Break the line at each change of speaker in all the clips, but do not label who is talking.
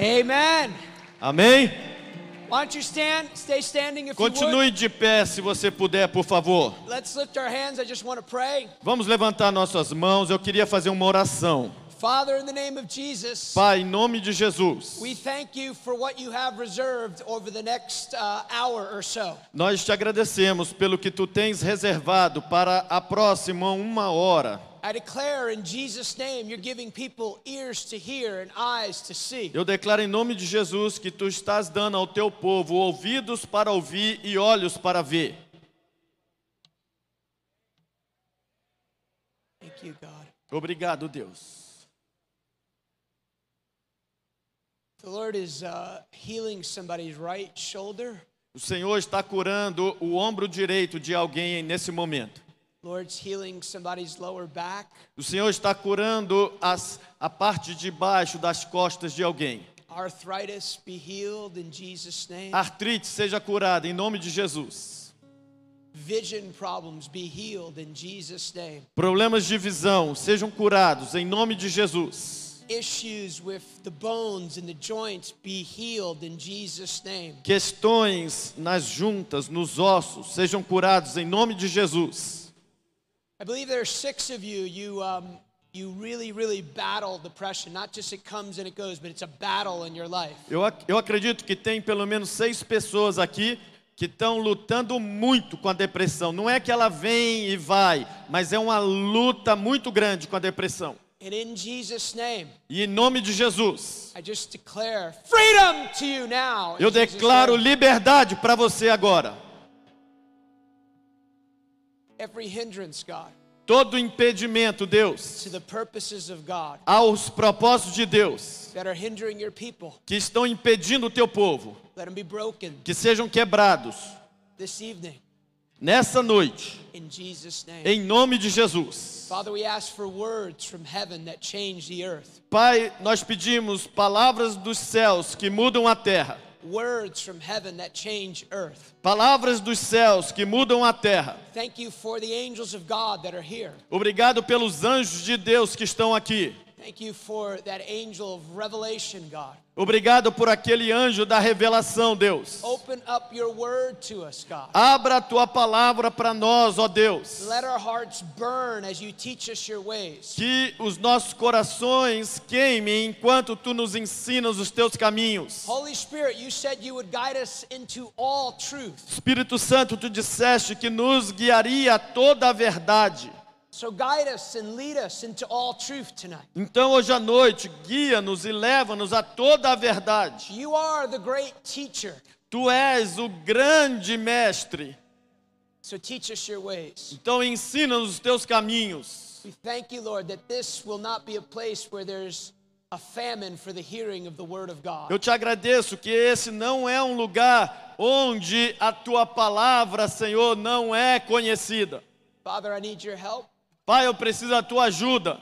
Amen.
Amém?
Why don't you stand? Stay standing if you would.
Continue de pé se você puder, por favor.
Let's lift our hands. I just want to pray.
Vamos levantar nossas mãos. Eu queria fazer uma oração.
Father, in the name of Jesus,
Pai, em nome de Jesus, nós te agradecemos pelo que tu tens reservado para a próxima uma hora.
I declare in Jesus' name, you're giving people ears to hear and eyes to see.
Eu declaro em nome de Jesus que tu estás dando ao teu povo ouvidos para ouvir e olhos para ver.
Thank you, God.
Obrigado, Deus.
The Lord is uh, healing somebody's right shoulder.
O Senhor está curando o ombro direito de alguém nesse momento.
Lord's healing somebody's lower back.
O Senhor está curando as, a parte de baixo das costas de alguém. Artrite seja curada em nome de Jesus.
Vision problems be healed in Jesus' name.
Problemas de visão sejam curados em nome de Jesus.
Issues with the bones and the joints be healed in Jesus' name.
Questões nas juntas, nos ossos, sejam curados em nome de Jesus.
I believe there are six of you. You um, you really, really battle depression. Not just it comes and it goes, but it's a battle in your life.
Eu, ac- eu acredito que tem pelo menos seis pessoas aqui que estão lutando muito com a depressão. Não é que ela vem e vai, mas é uma luta muito grande com a depressão.
And in Jesus' name,
E em nome de Jesus,
I just declare freedom to you now.
eu declaro liberdade para você agora.
Every hindrance, God,
Todo impedimento, Deus,
to the purposes of God
aos propósitos de Deus
that are hindering your people.
que estão impedindo o teu povo,
Let them be broken
que sejam quebrados
this evening
nessa noite,
in Jesus' name.
em nome de Jesus. Pai, nós pedimos palavras dos céus que mudam a terra.
Words from heaven that change earth.
Palavras dos céus que mudam a terra.
Thank you for the angels of God that are here.
Obrigado pelos anjos de Deus que estão aqui.
Thank you for that angel of revelation, God.
Obrigado por aquele anjo da revelação, Deus.
Open up your word to us, God.
Abra a tua palavra para nós, ó Deus.
Let our hearts burn as you teach us your ways.
Que os nossos corações queimem enquanto tu nos ensinas os teus caminhos.
Holy Spirit, you said you would guide us into all truth.
Espírito Santo, tu disseste que nos guiaria a toda a verdade.
So guide us and lead us into all truth tonight.
Então, hoje à noite, guia-nos e leva-nos a toda a verdade.
You are the great teacher.
Tu és o grande mestre.
So teach us your ways.
Então, ensina-nos os teus caminhos.
We thank you, Lord, that this will not be a place where there's a famine for the hearing of the word of God.
Eu te agradeço que esse não é um lugar onde a tua palavra, Senhor, não é conhecida.
Father, I need your help.
Pai, eu preciso da tua ajuda.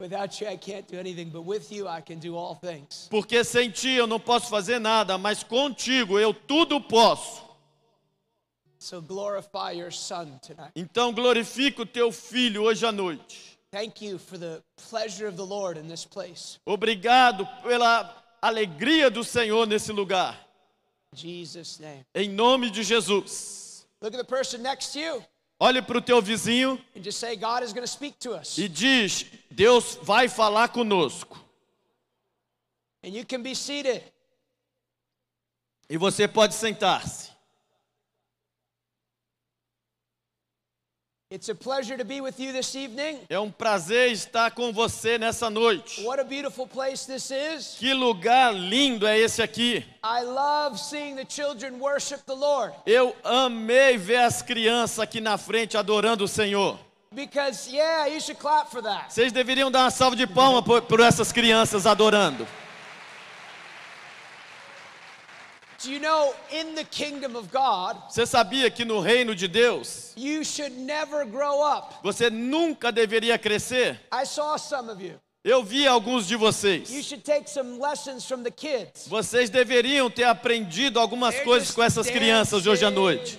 Without you, I can't do anything, but with you, I can do all things.
Porque sem ti eu não posso fazer nada, mas contigo eu tudo posso.
So glorify your Son tonight.
Então glorifica o teu filho hoje à noite.
Thank you for the pleasure of the Lord in this place.
Obrigado pela alegria do Senhor nesse lugar.
Jesus' name.
Em nome de Jesus.
Look at the person next to you
Olhe para o teu vizinho
say, God is going to speak to us.
e diz: Deus vai falar conosco.
And you can be seated.
E você pode sentar-se.
It's a pleasure to be with you this evening.
É um prazer estar com você nessa noite.
What a beautiful place this is.
Que lugar lindo é esse aqui.
I love seeing the children worship the Lord
Eu amei ver as crianças aqui na frente adorando o Senhor.
because, yeah, you should clap for that.
Vocês deveriam dar uma salva de palmas por, por essas crianças adorando.
Do you know, in the kingdom of God,
Você sabia que no reino de Deus
you should never grow up?
você nunca deveria crescer?
I saw some of you.
Eu vi alguns de vocês. Vocês deveriam ter aprendido algumas coisas com essas crianças hoje à noite.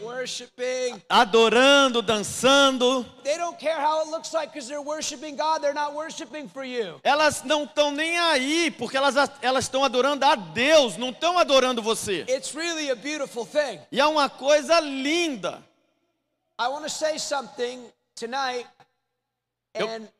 Adorando, dançando.
They don't care how it looks like because they're worshiping God. They're not worshiping for you.
Elas não estão nem aí, porque elas elas estão adorando a Deus, não estão adorando você.
It's really a beautiful thing.
E é uma coisa linda.
I want to say something tonight,
Yep.
and go ahead.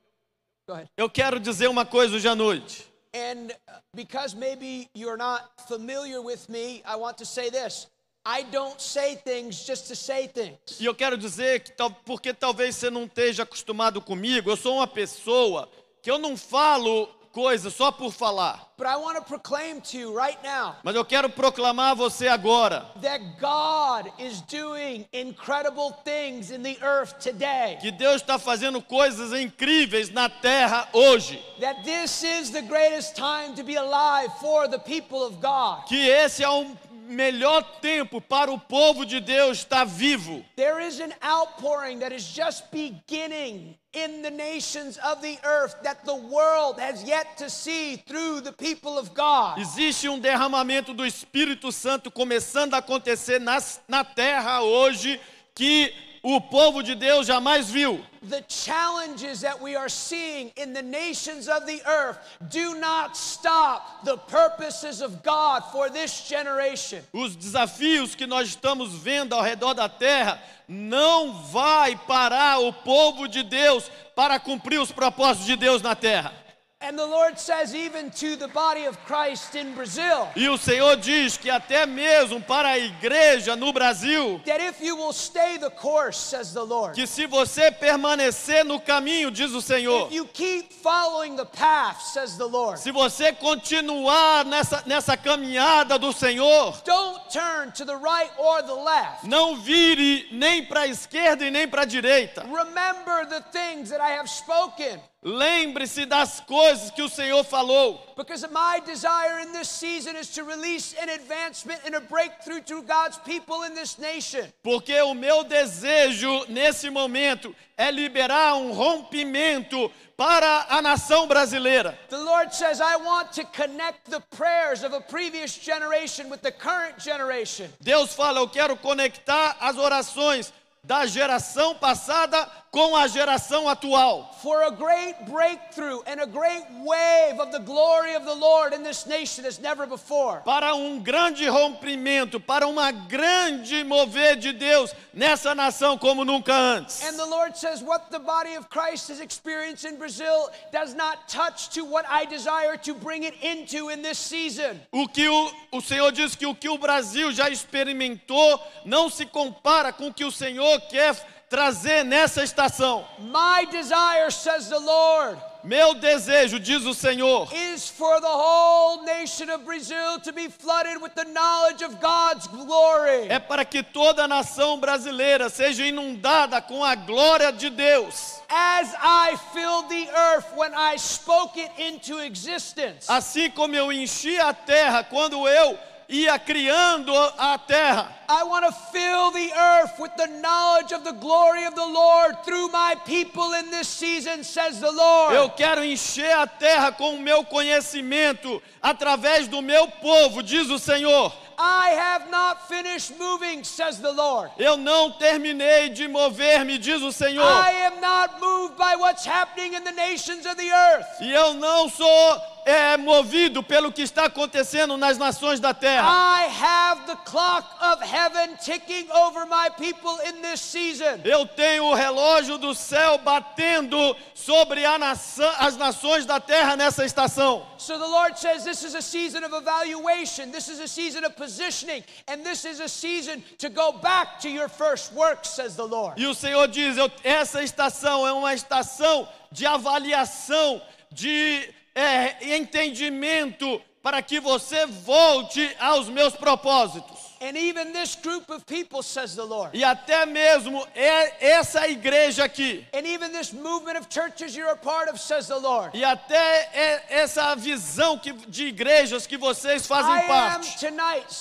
Eu quero dizer uma coisa hoje à noite.
And because maybe you're not familiar with me, I want to say this. I don't say things just to say things.
E eu quero dizer que porque talvez você não esteja acostumado comigo, eu sou uma pessoa que eu não falo coisas só por falar.
But I want to proclaim to you right now
Mas eu quero proclamar a você agora
that God is doing incredible things in the earth today.
que Deus está fazendo coisas incríveis na terra hoje.
That this is the greatest time to be alive for the people of God.
Que esse é o melhor tempo para o povo de Deus estar vivo.
There is an outpouring that is just beginning in the nations of the earth that the world has yet to see through the people of God.
Existe um derramamento do Espírito Santo começando a acontecer nas, na terra hoje que o povo de Deus jamais viu.
The challenges that we are seeing in the nations of the earth do not stop the purposes of God for this generation.
Os desafios que nós estamos vendo ao redor da terra não vai parar o povo de Deus para cumprir os propósitos de Deus na terra.
And the Lord says, even to the body of Christ in Brazil,
E o Senhor diz que até mesmo para a igreja no Brasil,
that if you will stay the course, says the Lord,
que se você permanecer no caminho, diz o Senhor,
if you keep following the path, says the Lord,
se você continuar nessa, nessa caminhada do Senhor,
don't turn to the right or the left.
não vire nem para a esquerda e nem para a direita.
Remember the things that I have spoken.
Lembre-se das coisas que o Senhor falou.
Because my desire in this season is to release an advancement and a breakthrough to God's people in this nation.
Porque o meu desejo nesse momento é liberar um rompimento para a nação brasileira.
The Lord says, I want to connect the prayers of a previous generation with the current generation.
Deus fala: Eu quero conectar as orações da geração passada com a geração atual.
For a great breakthrough and a great wave of the glory of the Lord in this nation as never before.
Para um grande rompimento, para uma grande mover de Deus nessa nação como nunca antes.
And the Lord says, What the body of Christ has experienced in Brazil does not touch to what I desire to bring it into in this season.
O que o, o Senhor diz que o que o Brasil já experimentou não se compara com o que o Senhor quer trazer nessa estação.
My desire, says the Lord,
Meu desejo, diz o Senhor,
is for the whole nation of Brazil to be flooded with the knowledge of God's glory.
é para que toda a nação brasileira seja inundada com a glória de Deus.
As I filled the earth when I spoke it into existence.
Assim como eu enchi a terra quando eu ia criando a terra.
I want to fill the earth with the knowledge of the glory of the Lord through my people in this season, says the Lord.
Eu quero encher a terra com o meu conhecimento através do meu povo, diz o Senhor.
I have not finished moving, says the Lord.
Eu não terminei de mover-me, diz o Senhor.
I am not moved by what's happening in the nations of the earth.
E eu não sou é, movido pelo que está acontecendo nas nações da terra.
I have the clock of heaven ticking over my people in this season.
Eu tenho o relógio do céu batendo sobre nação, as nações da terra nessa estação.
So the Lord says this is a season of evaluation, this is a season of positioning, and this is a season to go back to your first work, says the Lord.
E o Senhor diz: essa estação é uma estação de avaliação, de é, entendimento, para que você volte aos meus propósitos.
And even this group of people, says the Lord.
E até mesmo é essa igreja aqui,
And even this movement of churches you're a part of, says the Lord.
e até é- essa visão que- de igrejas que vocês fazem parte.
tonight,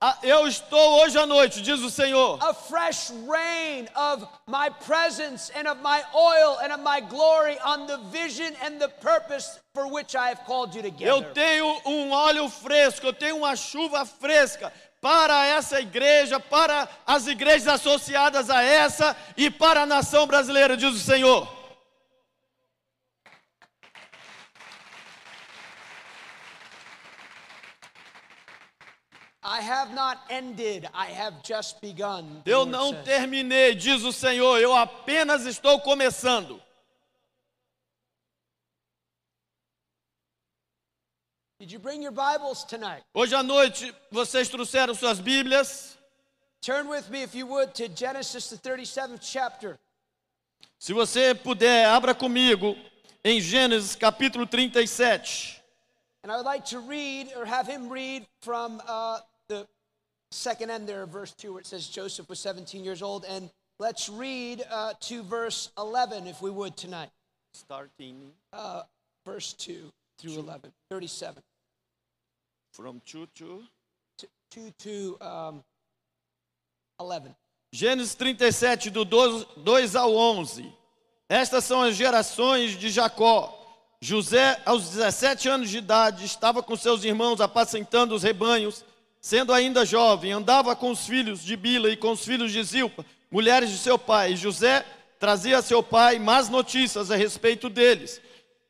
Ah, Eu estou hoje à noite, diz o Senhor,
a fresh rain of my presence and of my oil and of my glory on the vision and the purpose for which I have called you
eu
together.
tenho um óleo fresco, eu tenho uma chuva fresca para essa igreja, para as igrejas associadas a essa e para a nação brasileira, diz o Senhor.
I have not ended, I have just begun.
Eu não
says.
terminei, diz o Senhor, eu apenas estou começando.
Did you bring your Bibles tonight?
Hoje à noite vocês trouxeram suas Bíblias.
Turn with me, if you would, to Genesis, the 37th chapter.
Se você puder, abra comigo em Gênesis capítulo 37.
And I would like to read, or have him read from uh, second end there, of verse 2, where it says Joseph was 17 years old. And let's read uh, to verse 11, if we would, tonight.
Starting
Uh, verse 2 through 11, 37.
from 2 to
2 to um, 11.
Gênesis 37, do 12 2 ao 11. Estas são as gerações de Jacó. José, aos 17 anos de idade, estava com seus irmãos apacentando os rebanhos. Sendo ainda jovem, andava com os filhos de Bila e com os filhos de Zilpa, mulheres de seu pai. E José trazia a seu pai más notícias a respeito deles.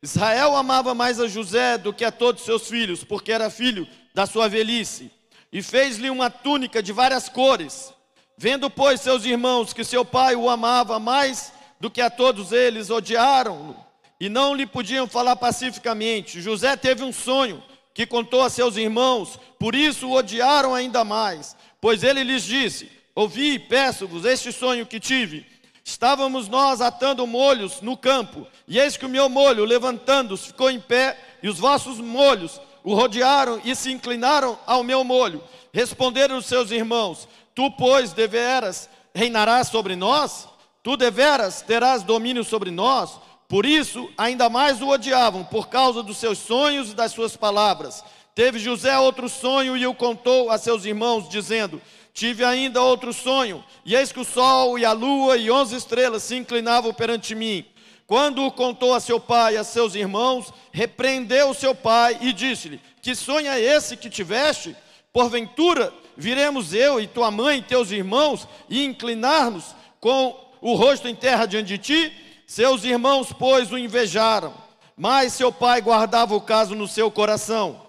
Israel amava mais a José do que a todos seus filhos, porque era filho da sua velhice. E fez-lhe uma túnica de várias cores. Vendo, pois, seus irmãos que seu pai o amava mais do que a todos eles, odiaram-no e não lhe podiam falar pacificamente. José teve um sonho que contou a seus irmãos, por isso o odiaram ainda mais. Pois ele lhes disse: Ouvi, peço-vos, este sonho que tive. Estávamos nós atando molhos no campo, e eis que o meu molho, levantando-se, ficou em pé, e os vossos molhos o rodearam e se inclinaram ao meu molho. Responderam os seus irmãos: Tu, pois, deveras reinarás sobre nós? Tu deveras terás domínio sobre nós? Por isso, ainda mais o odiavam, por causa dos seus sonhos e das suas palavras. Teve José outro sonho e o contou a seus irmãos, dizendo: Tive ainda outro sonho, e eis que o sol e a lua e onze estrelas se inclinavam perante mim. Quando o contou a seu pai e a seus irmãos, repreendeu seu pai e disse-lhe: Que sonho é esse que tiveste? Porventura, viremos eu e tua mãe e teus irmãos e inclinar-nos com o rosto em terra diante de ti? Seus irmãos, pois, o invejaram, mas seu pai guardava o caso no seu coração.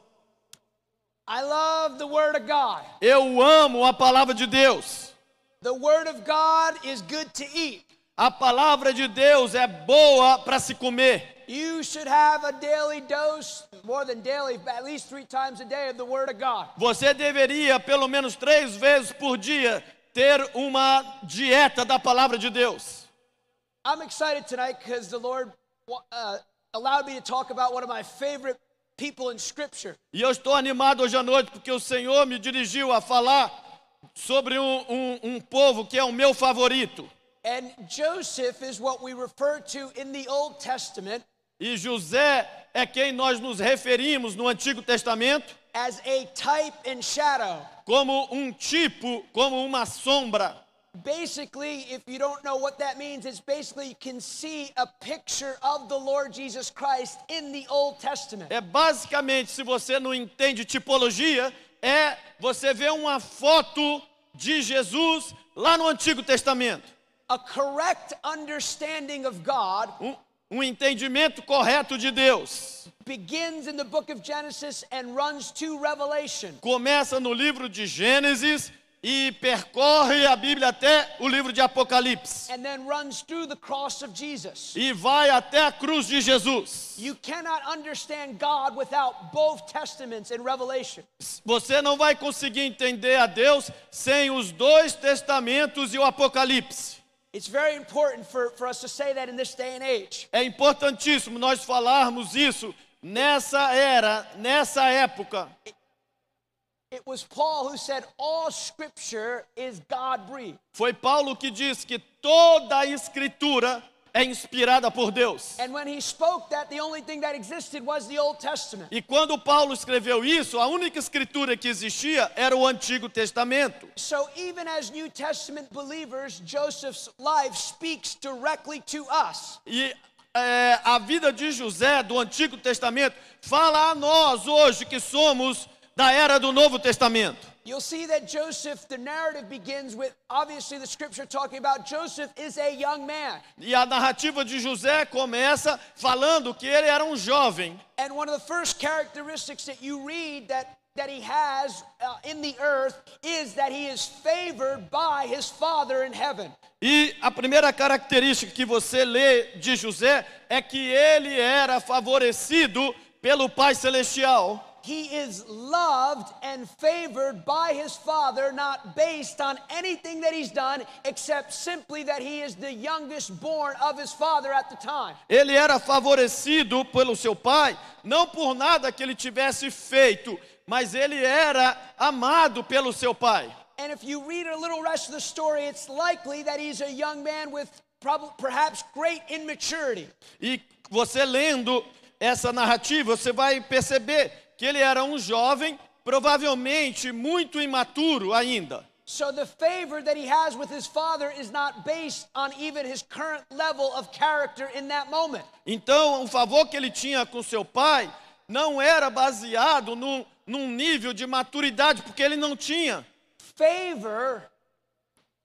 I love the Word of God.
Eu amo a palavra de Deus.
The Word of God is good to eat.
A palavra de Deus é boa para se comer.
You should have a daily dose, more than daily, but at least three times a day of the Word of God.
Você deveria, pelo menos três vezes por dia, ter uma dieta da palavra de Deus.
I'm excited tonight because the Lord uh, allowed me to talk about one of my favorite people in Scripture.
E eu estou animado hoje à noite porque o Senhor me dirigiu a falar sobre um, um, um povo que é o meu favorito.
And Joseph is what we refer to in the Old Testament
E José é quem nós nos referimos no Antigo Testamento
as a type and shadow.
como um tipo, como uma sombra.
Basically, if you don't know what that means, it's basically you can see a picture of the Lord Jesus Christ in the Old Testament.
É basicamente, se você não entende tipologia, é você vê uma foto de Jesus lá no Antigo Testamento.
A correct understanding of God
Um, um entendimento correto de Deus.
begins in the book of Genesis and runs to Revelation.
Começa no livro de Gênesis e percorre a Bíblia até o livro de Apocalipse.
and then runs through the cross of Jesus.
E vai até a cruz de Jesus.
You cannot understand God without both testaments in Revelation.
Você não vai conseguir entender a Deus sem os dois testamentos e o Apocalipse.
It's very important for, for us to say that in this day and age.
É importantíssimo nós falarmos isso nessa era, nessa época. Foi Paulo que disse que toda a escritura é inspirada por Deus.
And when he spoke that, the only thing that existed was the Old Testament.
E quando Paulo escreveu isso, a única escritura que existia era o Antigo Testamento.
So even as New Testament believers, Joseph's life speaks directly to us.
E é, a vida de José do Antigo Testamento fala a nós hoje que somos da era do Novo Testamento.
You'll see that Joseph, the narrative begins with obviously the scripture talking about Joseph is a young man.
E a narrativa de José começa falando que ele era um jovem.
And one of the first characteristics that you read that, that he has uh, in the earth is that he is favored by his father in heaven.
E a primeira característica que você lê de José é que ele era favorecido pelo Pai Celestial.
He is loved and favored by his father, not based on anything that he's done, except simply that he is the youngest born of his father at the time.
Ele era favorecido pelo seu pai, não por nada que ele tivesse feito, mas ele era amado pelo seu pai.
And if you read a little rest of the story, it's likely that he's a young man with prob- perhaps great immaturity.
E você lendo essa narrativa, você vai perceber que ele era um jovem, provavelmente muito imaturo ainda.
So the favor that he has with his father is not based on even his current level of character in that moment.
Então, o favor que ele tinha com seu pai não era baseado num, num nível de maturidade, porque ele não tinha.
Favor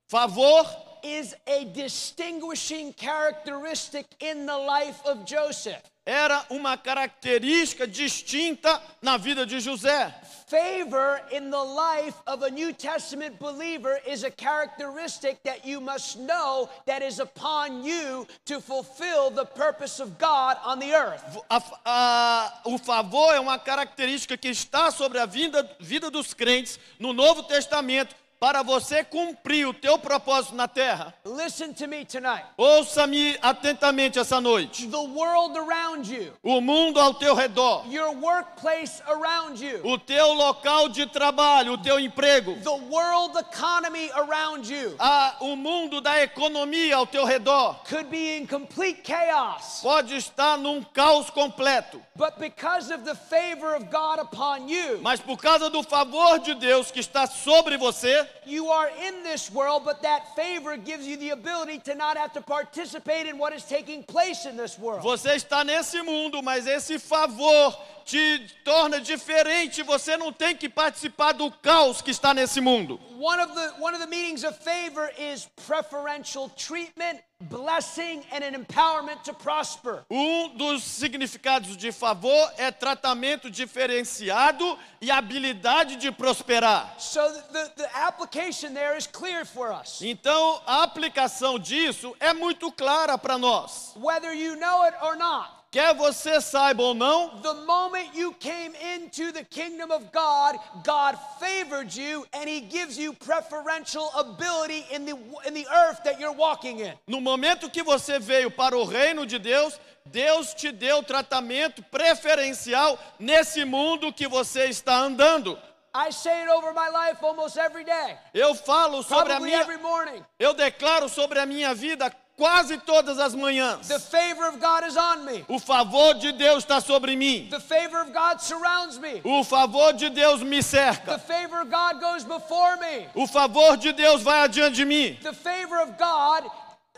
Favor
is a distinguishing characteristic in the life of Joseph.
Era uma característica distinta na vida de José.
Favor in the life of a New Testament believer is a characteristic that you must know that is upon you to fulfill the purpose of God on the earth.
A- a- o favor é uma característica que está sobre a vida, vida dos crentes no Novo Testamento para você cumprir o teu propósito na terra.
Listen to me tonight.
Ouça-me atentamente essa noite.
The world around you,
O mundo ao teu redor,
your workplace around you,
o teu local de trabalho, o teu emprego,
the world economy around you
a- o mundo da economia ao teu redor
could be in complete chaos.
pode estar num caos completo,
But because of the favor of God upon you,
mas por causa do favor de Deus que está sobre você,
you are in this world, but that favor gives you the ability to not have to participate in what is taking place in this world.
Você está nesse mundo, mas esse favor te torna diferente. Você não tem que participar do caos que está nesse mundo.
One of the one of the meanings of favor is preferential treatment, blessing, and an empowerment to prosper.
Um dos significados de favor é tratamento diferenciado e habilidade de prosperar.
So the, the application there is clear for us.
Então, a aplicação disso é muito clara para nós.
Whether you know it or not,
Quer você saiba ou não,
the moment you came into the kingdom of God, God favored you and he gives you preferential ability in the in the earth that you're walking in.
no momento que você veio para o reino de Deus, Deus te deu tratamento preferencial nesse mundo que você está andando.
I say it over my life almost every day.
Eu falo sobre a
Probably
minha,
every morning.
eu declaro sobre a minha vida quase todas as manhãs.
The favor of God is on me.
O favor de Deus está sobre mim.
The favor of God surrounds me.
O favor de Deus me
The
cerca.
favor of God goes before me.
O favor de Deus vai adiante de mim.
The favor of God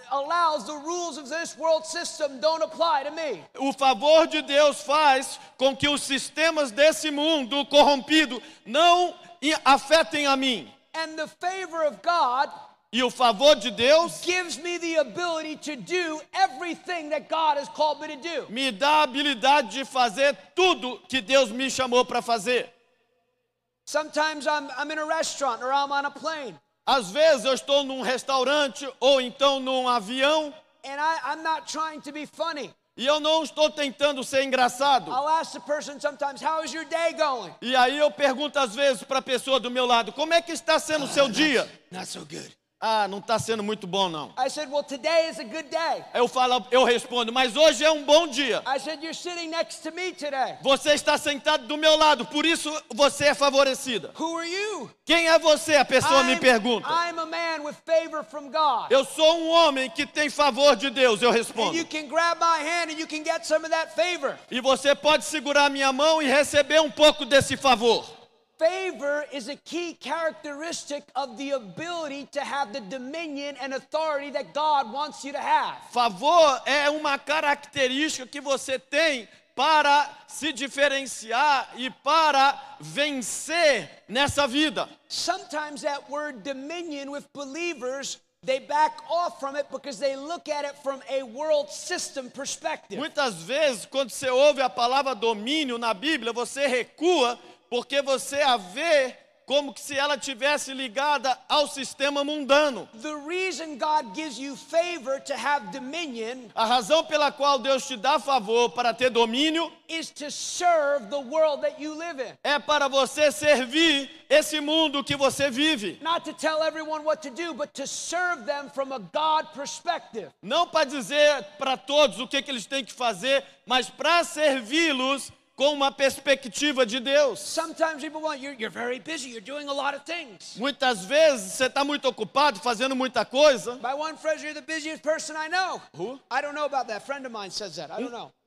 allows the rules of this world system don't apply to me.
O favor de Deus faz com que os sistemas desse mundo corrompido não afetem a mim.
And the favor of God
E o favor de Deus
gives me the ability to do everything that God has called me to do.
me dá a habilidade de fazer tudo que Deus me chamou para fazer.
Sometimes I'm, I'm in a restaurant or I'm on a plane
Às vezes eu estou num restaurante ou então num avião
and I, I'm not trying to be funny.
e eu não estou tentando ser engraçado. E aí eu pergunto às vezes para a pessoa do meu lado, como é que está sendo o seu dia?
Not so good.
Ah, não está sendo muito bom não.
I said, Well, today is a good day.
Eu falo, eu respondo, mas hoje é um bom dia.
I said, You're sitting next to me today.
Você está sentado do meu lado, por isso você é favorecida.
Who are you?
Quem é você? A pessoa me
I'm-
pergunta.
I'm a man with favor from God.
Eu sou um homem que tem favor de Deus, eu respondo. E você pode segurar minha mão e receber um pouco desse favor.
Favor is a key characteristic of the ability to have the dominion and authority that God wants you to have.
Favor é uma característica que você tem para se diferenciar e para vencer nessa vida.
Sometimes that word dominion with believers, they back off from it because they look at it from a world system perspective.
Muitas vezes, quando você ouve a palavra domínio na Bíblia, você recua porque você a vê como que se ela tivesse ligada ao sistema mundano.
The reason God gives you favor to have dominion
A razão pela qual Deus te dá favor para ter domínio
is to serve the world that you live in.
é para você servir esse mundo que você vive.
Not to tell everyone what to do, but to serve them from a God perspective.
Não para dizer para todos o que, que eles têm que fazer, mas para servi-los com uma perspectiva de Deus.
Sometimes people want you're, you're very busy, you're doing a lot of things.
Muitas vezes você está muito ocupado, fazendo muita coisa.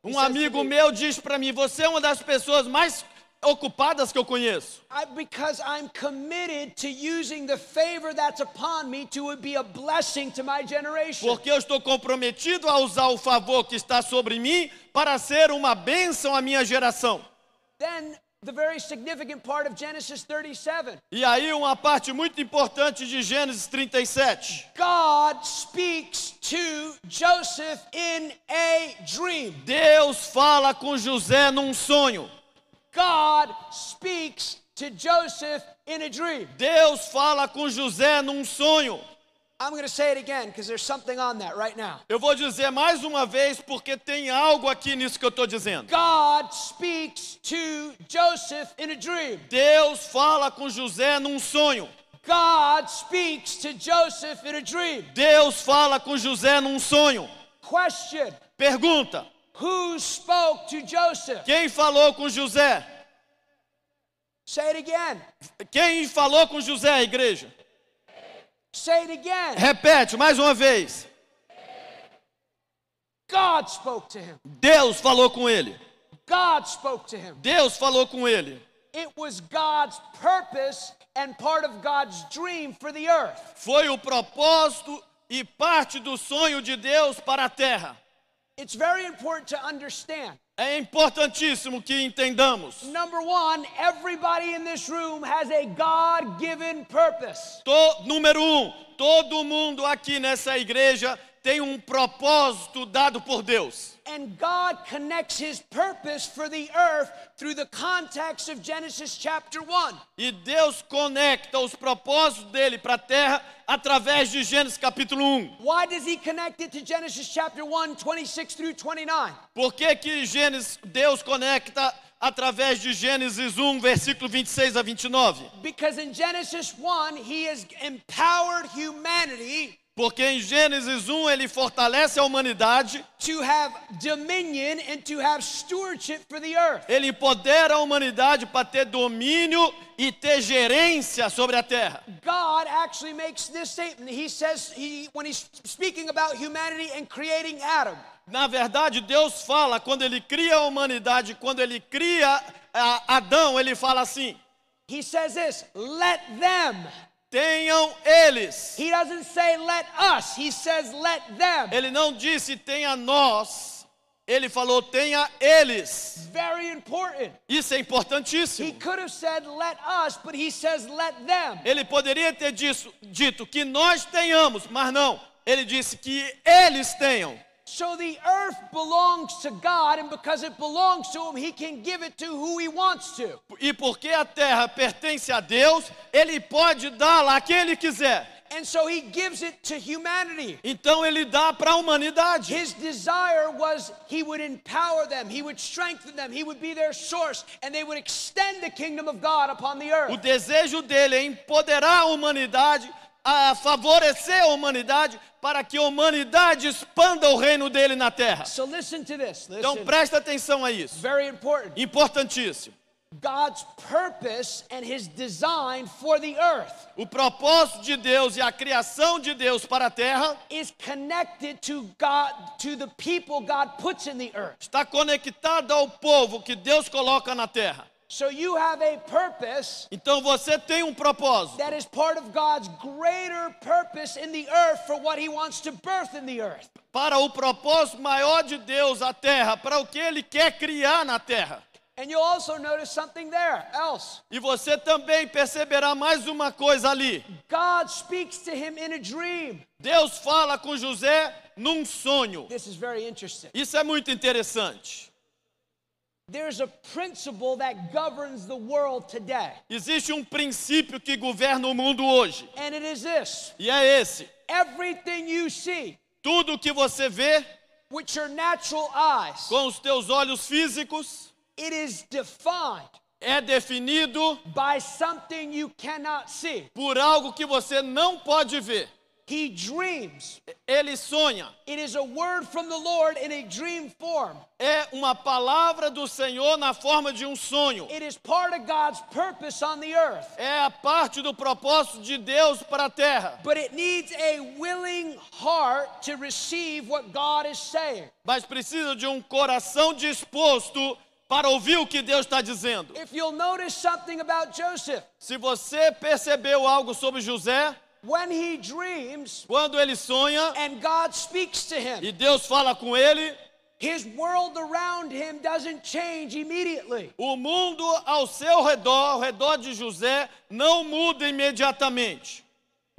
Um amigo
me,
meu diz para mim: Você é uma das pessoas mais ocupadas que eu conheço.
I, because I'm committed to using the favor that's upon me to be a blessing to my generation.
Porque eu estou comprometido a usar o favor que está sobre mim para ser uma bênção à minha geração.
Then the very significant part of Genesis 37.
E aí, uma parte muito importante de Gênesis 37.
God speaks to Joseph in a dream.
Deus fala com José num sonho.
God speaks to Joseph in a dream.
Deus fala com José num sonho.
I'm going to say it again because there's something on that right now.
Eu vou dizer mais uma vez porque tem algo aqui nisso que eu estou dizendo.
God speaks to Joseph in a dream.
Deus fala com José num sonho.
God speaks to Joseph in a dream.
Deus fala com José num sonho.
Question
Pergunta:
Who spoke to Joseph?
quem falou com José?
Say it again.
Quem falou com José, igreja?
Say it again.
Repete mais uma vez.
God spoke to him.
Deus falou com ele.
God spoke to him.
Deus falou com ele.
It was God's purpose and part of God's dream for the earth.
Foi o propósito e parte do sonho de Deus para a terra.
It's very important to understand.
É importantíssimo que entendamos.
Number one, everybody in this room has a God given purpose.
To- número um, todo mundo aqui nessa igreja tem um propósito dado por Deus.
And God connects his purpose for the earth through the context of Genesis chapter 1.
E Deus conecta os propósitos dele para a terra através de Gênesis capítulo 1.
Why does he connect it to Genesis chapter 1, 26 through 29?
Por que, que Gênesis, Deus conecta através de Gênesis 1, versículo 26 a 29?
Because in Genesis 1, he has empowered humanity
Porque em Gênesis 1 ele fortalece a humanidade,
to have dominion and to have stewardship for the earth.
ele empodera a humanidade para ter domínio e ter gerência sobre a terra.
God actually makes this statement. He says, he, when he's speaking about humanity and creating Adam,
Na verdade, Deus fala, quando ele cria a humanidade, quando ele cria Adão, ele fala assim:
he says this let them.
Tenham eles.
He doesn't say let us, he says let them.
Ele não disse tenha nós, ele falou tenha eles.
Very important.
Isso é
He
importantíssimo.
could have said let us, but he says let them.
Ele poderia ter dito que nós tenhamos, mas não. Ele disse que eles tenham.
So the earth belongs to God, and because it belongs to him, he can give it to who he wants to.
E porque a terra pertence a Deus, ele pode dá-la a quem ele quiser.
And so he gives it to humanity.
Então ele dá para a humanidade.
His desire was he would empower them, he would strengthen them, he would be their source, and they would extend the kingdom of God upon the
O
earth.
desejo dele é empoderar a humanidade a favorecer a humanidade para que a humanidade expanda o reino dele na terra.
So listen to this.
Então
Listen.
presta atenção a isso.
Very important.
Importantíssimo.
God's purpose and his design for the earth
O propósito de Deus e a criação de Deus para a terra
is connected to God to the people God puts in the earth.
está conectado ao povo que Deus coloca na terra.
So you have a purpose
Então você tem um propósito
that is part of God's greater purpose in the earth for what he wants to birth in the earth.
para o propósito maior de Deus a terra, para o que ele quer criar na terra.
And you'll also notice something there else.
E você também perceberá mais uma coisa ali.
God speaks to him in a dream.
Deus fala com José num sonho.
This is very interesting.
Isso é muito interessante.
There's a principle that governs the world today,
Existe um princípio que governa o mundo hoje,
and it is this
e é esse:
everything you see
tudo que você vê
with your natural eyes,
com os teus olhos físicos
it is defined
é definido
by something you cannot see.
por algo que você não pode ver.
He dreams.
Ele sonha.
It is a word from the Lord in a dream form.
É uma palavra do Senhor na forma de um sonho.
It is part of God's purpose on the earth.
É a parte do propósito de Deus para a terra.
But it needs a willing heart to receive what God is saying.
Mas precisa de um coração disposto para ouvir o que Deus está dizendo.
If you'll notice something about Joseph,
Se você percebeu algo sobre José,
when he dreams
quando ele sonha
and God speaks to him,
e Deus fala com ele,
his world around him doesn't change immediately.
o mundo ao seu redor, ao redor de José, não muda imediatamente.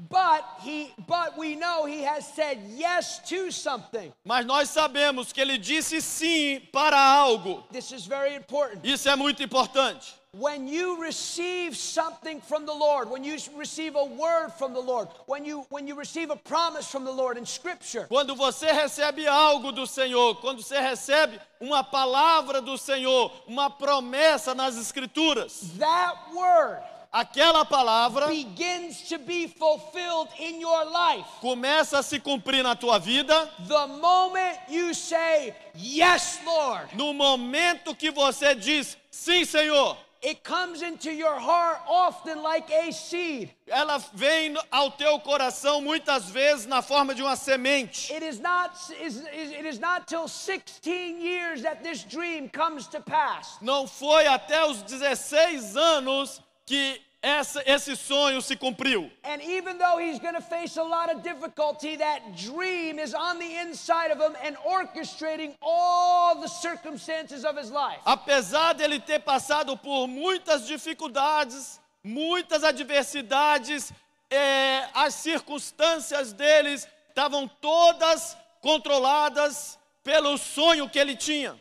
But he but we know he has said yes to something.
Mas nós sabemos que ele disse sim para algo.
This is very important.
Isso é muito importante.
When you receive something from the Lord, when you receive a word from the Lord, when you when you receive a promise from the Lord in scripture,
Quando você recebe algo do Senhor, quando você recebe uma palavra do Senhor, uma promessa nas Escrituras,
that word
aquela palavra
begins to be fulfilled in your life.
começa a se cumprir na tua vida
The moment you say, Yes, Lord,
no momento que você diz sim, Senhor.
It comes into your heart often like a seed.
Ela vem ao teu coração muitas vezes na forma de uma semente.
It is not it is not till 16 years that this dream comes to pass.
Não foi até os 16 anos que essa, esse sonho se cumpriu.
And even though he's going to face a lot of difficulty, that dream is on the inside of him and orchestrating all the circumstances of his life.
Apesar dele ter passado por muitas dificuldades, muitas adversidades, eh, as circunstâncias deles estavam todas controladas pelo sonho que ele tinha.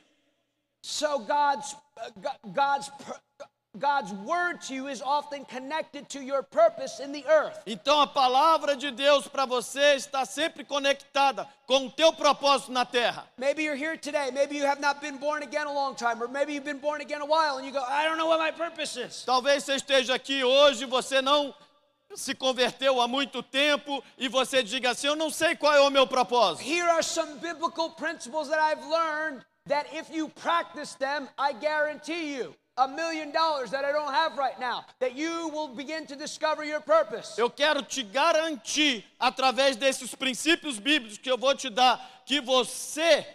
So God's uh, Go- God's God's word to you is often connected to your purpose in the earth.
Então a palavra de Deus para você está sempre conectada com o teu propósito na terra.
Maybe you're here today. Maybe you have not been born again a long time, or maybe you've been born again a while, and you go, I don't know what my purpose is.
Talvez você esteja aqui hoje, você não se converteu há muito tempo e você diga assim: Eu não sei qual é o meu propósito.
Here are some biblical principles that I've learned that if you practice them, I guarantee you a million dollars that I don't have right now, that you will begin to discover your purpose.
Eu quero te garantir, através desses princípios bíblicos que eu vou te dar, que você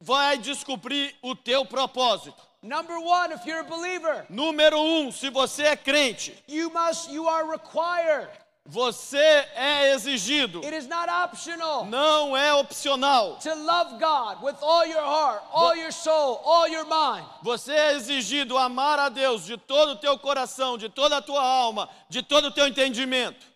vai descobrir o teu propósito.
Number one, if you're a believer,
Número um, se você é crente,
you must, you are required.
Você é exigido,
It is not optional
não é opcional.
to love God with all your heart, all your soul, all your mind.
Você é exigido amar a Deus de todo o teu coração, de toda a tua alma, de todo o teu entendimento.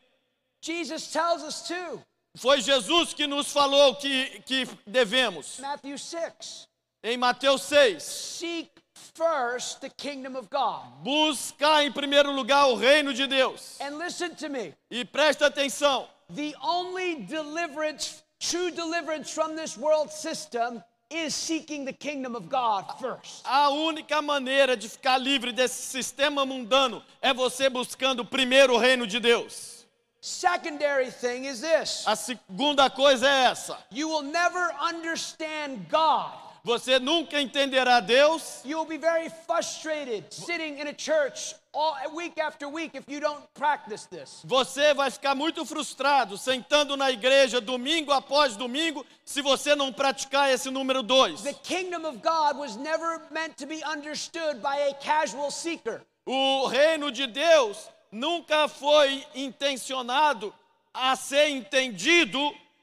Jesus tells us too,
Foi Jesus que nos falou que, que devemos.
Matthew 6,
Em Mateus 6,
seek first the kingdom of God.
buscar em primeiro lugar o reino de Deus.
And listen to me.
E presta atenção,
The only deliverance, true deliverance from this world system is seeking the kingdom of God first.
a única maneira de ficar livre desse sistema mundano é você buscando primeiro o reino de Deus.
secondary thing is this
A segunda coisa é essa:
you will never understand God.
Você nunca entenderá Deus,
You will be very frustrated sitting in a church all, week after week if you don't practice this.
você vai ficar muito frustrado sentando na igreja domingo após domingo se você não praticar esse número dois.
The kingdom of God was never meant to be understood by a casual seeker.
O reino de Deus nunca foi intencionado a ser entendido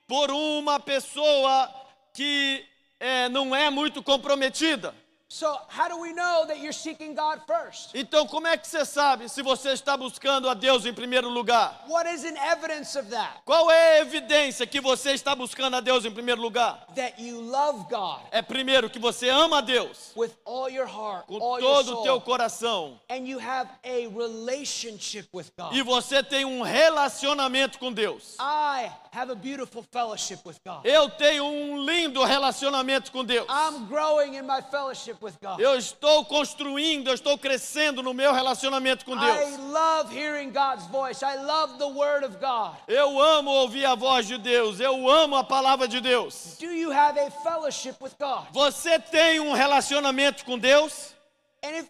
por uma pessoa que eh, não é muito comprometida.
So, how do we know that you're seeking God first?
Então, como é que você sabe se você está buscando a Deus em primeiro lugar?
What is an evidence of that?
Qual é a evidência que você está buscando a Deus em primeiro lugar?
That you love God
É primeiro que você ama a Deus
with all your heart,
com
all your
todo o teu coração
and you have a relationship with God.
e você tem um relacionamento com Deus.
I have a beautiful fellowship with God.
Eu tenho um lindo relacionamento com Deus.
I'm growing in my fellowship.
Eu estou construindo, eu estou crescendo no meu relacionamento com
I
Deus.
love hearing God's voice. I love the Word of God.
Eu amo ouvir a voz de Deus, eu amo a palavra de Deus.
Do you have a fellowship with God?
Você tem um relacionamento com Deus?
And if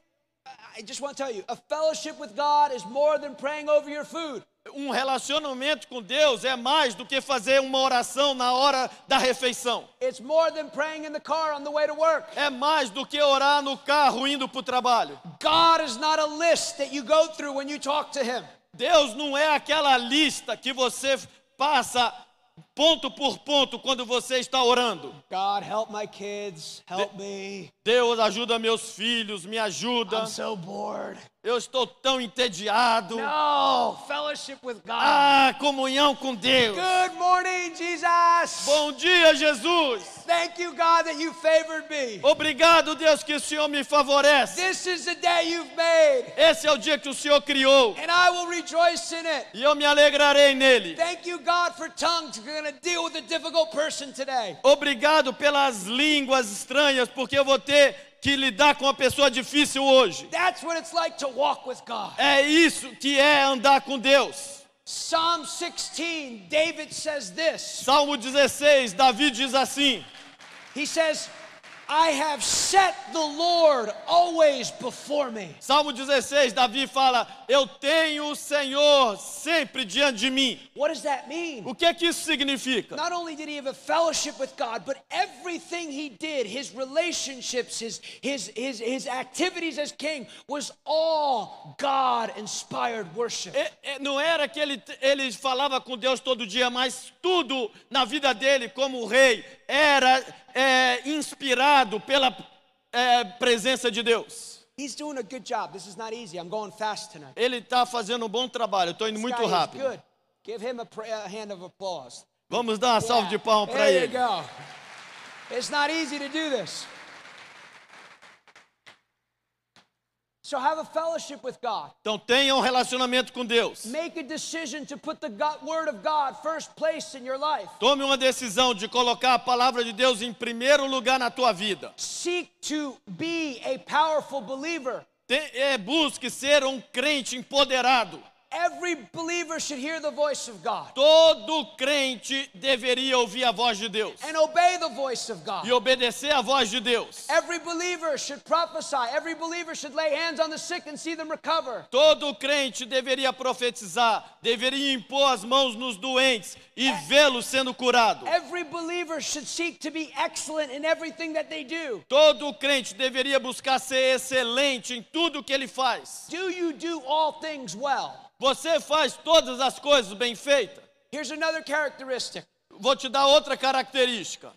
I just want to tell you, a fellowship with God is more than praying over your food.
Um relacionamento com Deus é mais do que fazer uma oração na hora da refeição.
It's more than praying in the car on the way to work.
É mais do que orar no carro indo para o trabalho.
God is not a list that you go through when you talk to Him.
Deus não é aquela lista que você passa ponto por ponto quando você está orando.
God, help my kids, help me.
Deus ajuda meus filhos, me ajuda.
I'm so bored.
Eu estou tão entediado.
No, fellowship with God.
Ah, comunhão com Deus.
Good morning, Jesus.
Bom dia, Jesus.
Thank you, God, that you favored me.
Obrigado, Deus, que o Senhor me favorece.
This is the day you've made,
Esse é o dia que o Senhor criou
and I will rejoice in it.
e eu me alegrarei nele.
Thank you, God, for tongues. We're going to deal with a difficult person today.
Obrigado pelas línguas estranhas, porque eu vou ter que lidar com uma pessoa difícil hoje.
That's what it's like to walk with God.
É isso que é andar com Deus.
Psalm 16, David says this.
Salmo 16, Davi diz assim:
He says, I have set the Lord always before me.
Salmo 16, Davi fala: Eu tenho o Senhor sempre diante de mim.
What does that mean?
O que que isso significa?
Not only did he have a fellowship with God, but everything he did, his relationships, his, his, his, his activities as king, was all God inspired worship.
É- é- não era que ele, ele falava com Deus todo dia, mas tudo na vida dele como rei era é, inspirado pela é, presença de Deus. Ele está fazendo um bom trabalho, estou indo muito rápido. Vamos dar uma salva de palmas para
there you
ele.
go. It's not easy to do this. So have a fellowship with God.
Então tenha um relacionamento com Deus.
Make a decision to put the God, Word of God first place in your life.
Tome uma decisão de colocar a palavra de Deus em primeiro lugar na tua vida.
Seek to be a powerful believer.
Te- é, busque ser um crente empoderado.
Every believer should hear the voice of God
Todo crente deveria ouvir a voz de Deus
and obey the voice of God.
e obedecer a voz de Deus.
Every believer should prophesy. Every believer should lay hands on the sick and see them recover.
Todo crente deveria profetizar, deveria impor as mãos nos doentes e vê-los sendo curado.
Every believer should seek to be excellent in everything that they do.
Todo crente deveria buscar ser excelente em tudo que ele faz.
Do you do all things well?
Você faz todas as coisas bem feitas.
Here's another characteristic
Vou te dar outra característica.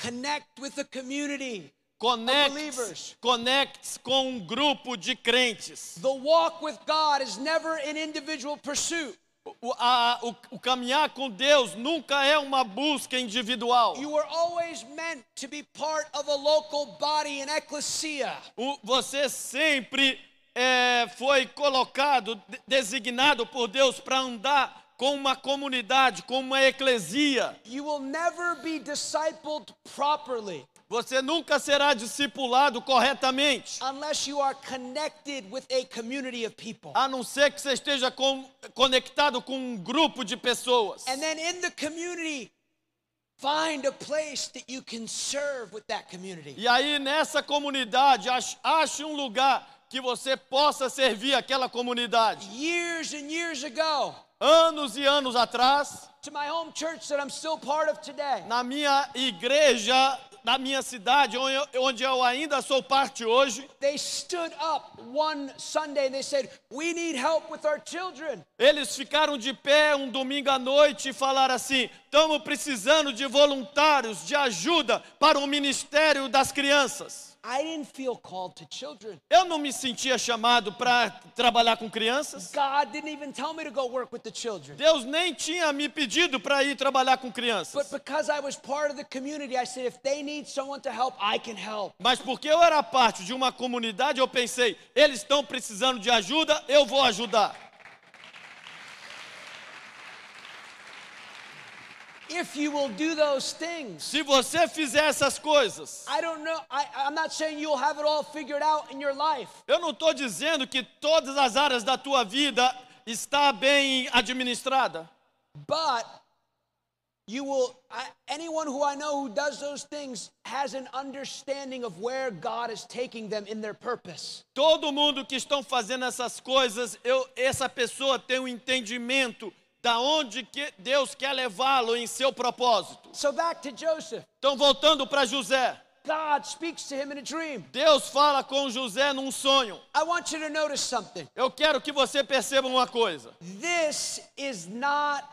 connect with the community.
Conecte, conecte com um grupo de crentes.
The walk with God is never an individual pursuit.
O, a- o- o caminhar com Deus nunca é uma busca individual.
You were always meant to be part of a local body, an ecclesia.
O- você sempre é, foi colocado, de- designado por Deus para andar com uma comunidade, com uma eclesia.
You will never be discipled properly
Você nunca será discipulado corretamente,
unless you are connected with a community of people.
a não ser que você esteja com- conectado com um grupo de pessoas.
And then in the community, find a place that you can serve with that community.
E aí, nessa comunidade, ach- ache um lugar que você possa servir aquela comunidade.
Years and years ago,
Anos e anos atrás,
to my home church that I'm still part of today,
na minha igreja, na minha cidade, onde eu, onde eu ainda sou parte hoje,
they stood up one Sunday and they said, We need help with our children.
eles ficaram de pé um domingo à noite e falaram assim: estamos precisando de voluntários, de ajuda para o ministério das crianças.
I didn't feel called to children.
Eu não me sentia chamado para trabalhar com crianças.
God didn't even tell me to go work with the children.
Deus nem tinha me pedido para ir trabalhar com
But
crianças.
because I was part of the community, I said, if they need someone to help, I can help.
Mas porque eu era parte de uma comunidade, eu pensei, eles estão precisando de ajuda, eu vou ajudar.
If you will do those things,
Se você fizer essas coisas,
I don't know, I, I'm not saying you'll have it all figured out in your life,
eu não estou dizendo que todas as áreas da tua vida está bem administrada.
but you will, I, anyone who I know who does those things has an understanding of where God is taking them in their purpose.
Todo mundo que estão fazendo essas coisas, eu, essa pessoa tem um entendimento da onde que Deus quer levá-lo em seu propósito.
So back to Joseph.
Então voltando para José,
God speaks to him in a dream.
Deus fala com José num sonho.
I want you to notice something.
Eu quero que você perceba uma coisa.
This is not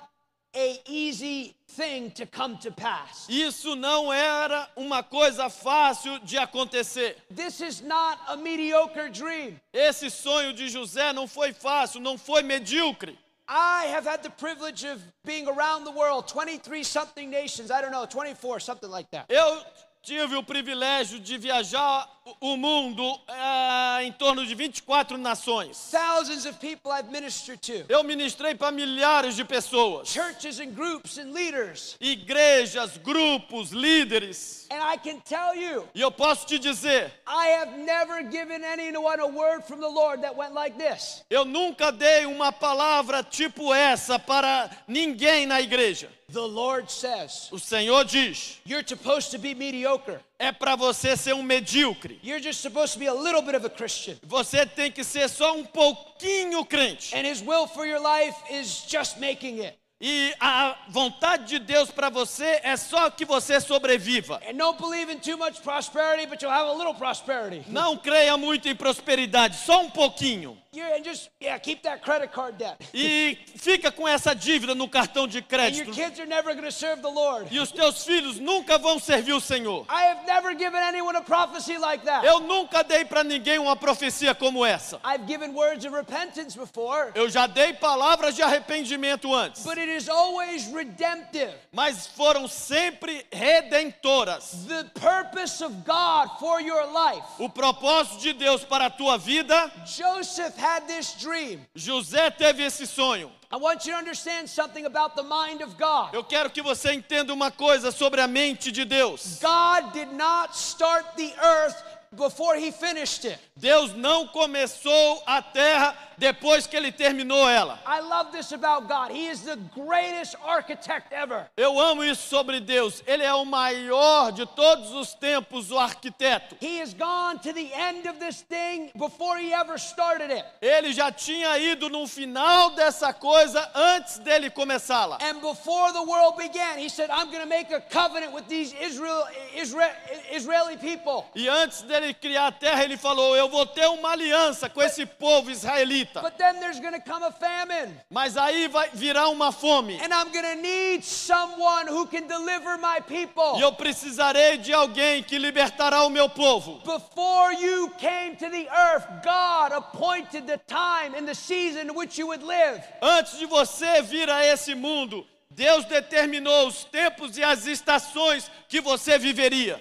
a easy thing to come to pass.
Isso não era uma coisa fácil de acontecer.
This is not a mediocre dream.
Esse sonho de José não foi fácil, não foi medíocre.
I have had the privilege of being around the world, 23 something nations, I don't know, 24, something like that.
Eu tive o privilégio de viajar o- mundo eh, em torno de 24 nações.
Thousands of people I've ministered to,
Eu ministrei para milhares de pessoas,
churches and groups and leaders.
igrejas, grupos, líderes.
And I can tell you,
E eu posso te dizer,
I have never given anyone a word from the Lord that went like this.
eu nunca dei uma palavra tipo essa para ninguém na igreja.
The Lord says,
O Senhor diz:
You're supposed to be mediocre.
é para você ser um medíocre.
You're just supposed to be a little bit of a Christian.
Você tem que ser só um pouquinho crente.
And His will for your life is just making it.
E a vontade de Deus para você é só que você sobreviva.
And don't believe in too much prosperity, but you'll have a little prosperity.
Não creia muito em prosperidade, só um pouquinho.
Just, yeah.
E fica com essa dívida no cartão de crédito.
kids are never going to serve the Lord.
E os teus filhos nunca vão servir o Senhor.
I have never given anyone a prophecy like that.
Eu nunca dei para ninguém uma profecia como essa.
I've given words of repentance before,
Eu já dei palavras de arrependimento antes,
but it is always redemptive.
mas foram sempre redentoras.
The purpose of God for your life.
O propósito de Deus para a tua vida,
Joseph had this dream.
José teve esse sonho.
I want you to understand something about the mind of God.
Eu quero que você entenda uma coisa sobre a mente de Deus.
God did not start the earth before he finished it.
Deus não começou a terra depois que ele terminou ela.
I love this about God. He is the greatest architect ever.
Eu amo isso sobre Deus. Ele é o maior de todos os tempos, o arquiteto.
He has gone to the end of this thing before he ever started it.
Ele já tinha ido no final dessa coisa antes dele começá-la.
And before the world began, he said, I'm going to make a covenant with these Israel, Israel, Israeli people.
E antes dele criar a terra, ele falou: Eu vou ter uma aliança com esse povo israelita.
But then there's going to come a famine.
Mas aí vai virar uma fome.
And I'm going to need someone who can deliver my people.
E eu precisarei de alguém que libertará o meu povo.
Before you came to the earth, God appointed the time and the season in which you would live.
Antes de você vir a esse mundo, Deus determinou os tempos e as estações que você viveria.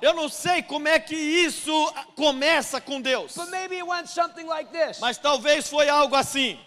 Eu não sei como é que isso começa com Deus,
But maybe it went something like this.
mas talvez foi algo assim.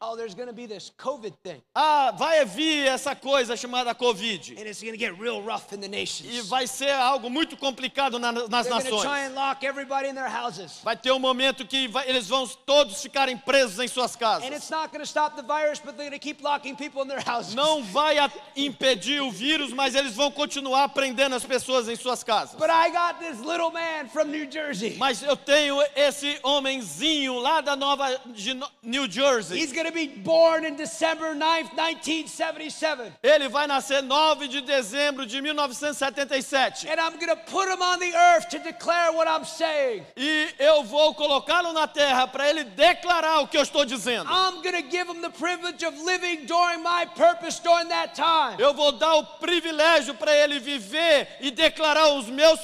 Oh, there's going to be this COVID thing,
Ah, vai vir essa coisa chamada Covid.
and it's going to get real rough in the
E
nations.
vai ser algo muito complicado na- nas
They're to try
nações.
and lock everybody in their houses.
Vai ter um momento que vai- eles vão todos ficarem presos em suas casas.
it's not going to stop the virus, but they're going to keep locking people in their houses.
Não vai a- impedir o vírus, mas eles vão continuar prendendo as pessoas em suas casas.
But I got this little man from New Jersey.
Mas eu tenho esse homenzinho lá da Nova de New Jersey.
He's going to be born in December 9th, 1977.
Ele vai nascer 9 de dezembro de 1977.
And I'm going to put him on the earth to declare what I'm saying.
E eu vou colocá-lo na terra para ele declarar o que eu estou dizendo.
I'm going to give him the privilege of living during my purpose during that time.
Eu vou dar o privilégio para ele viver e declarar os meus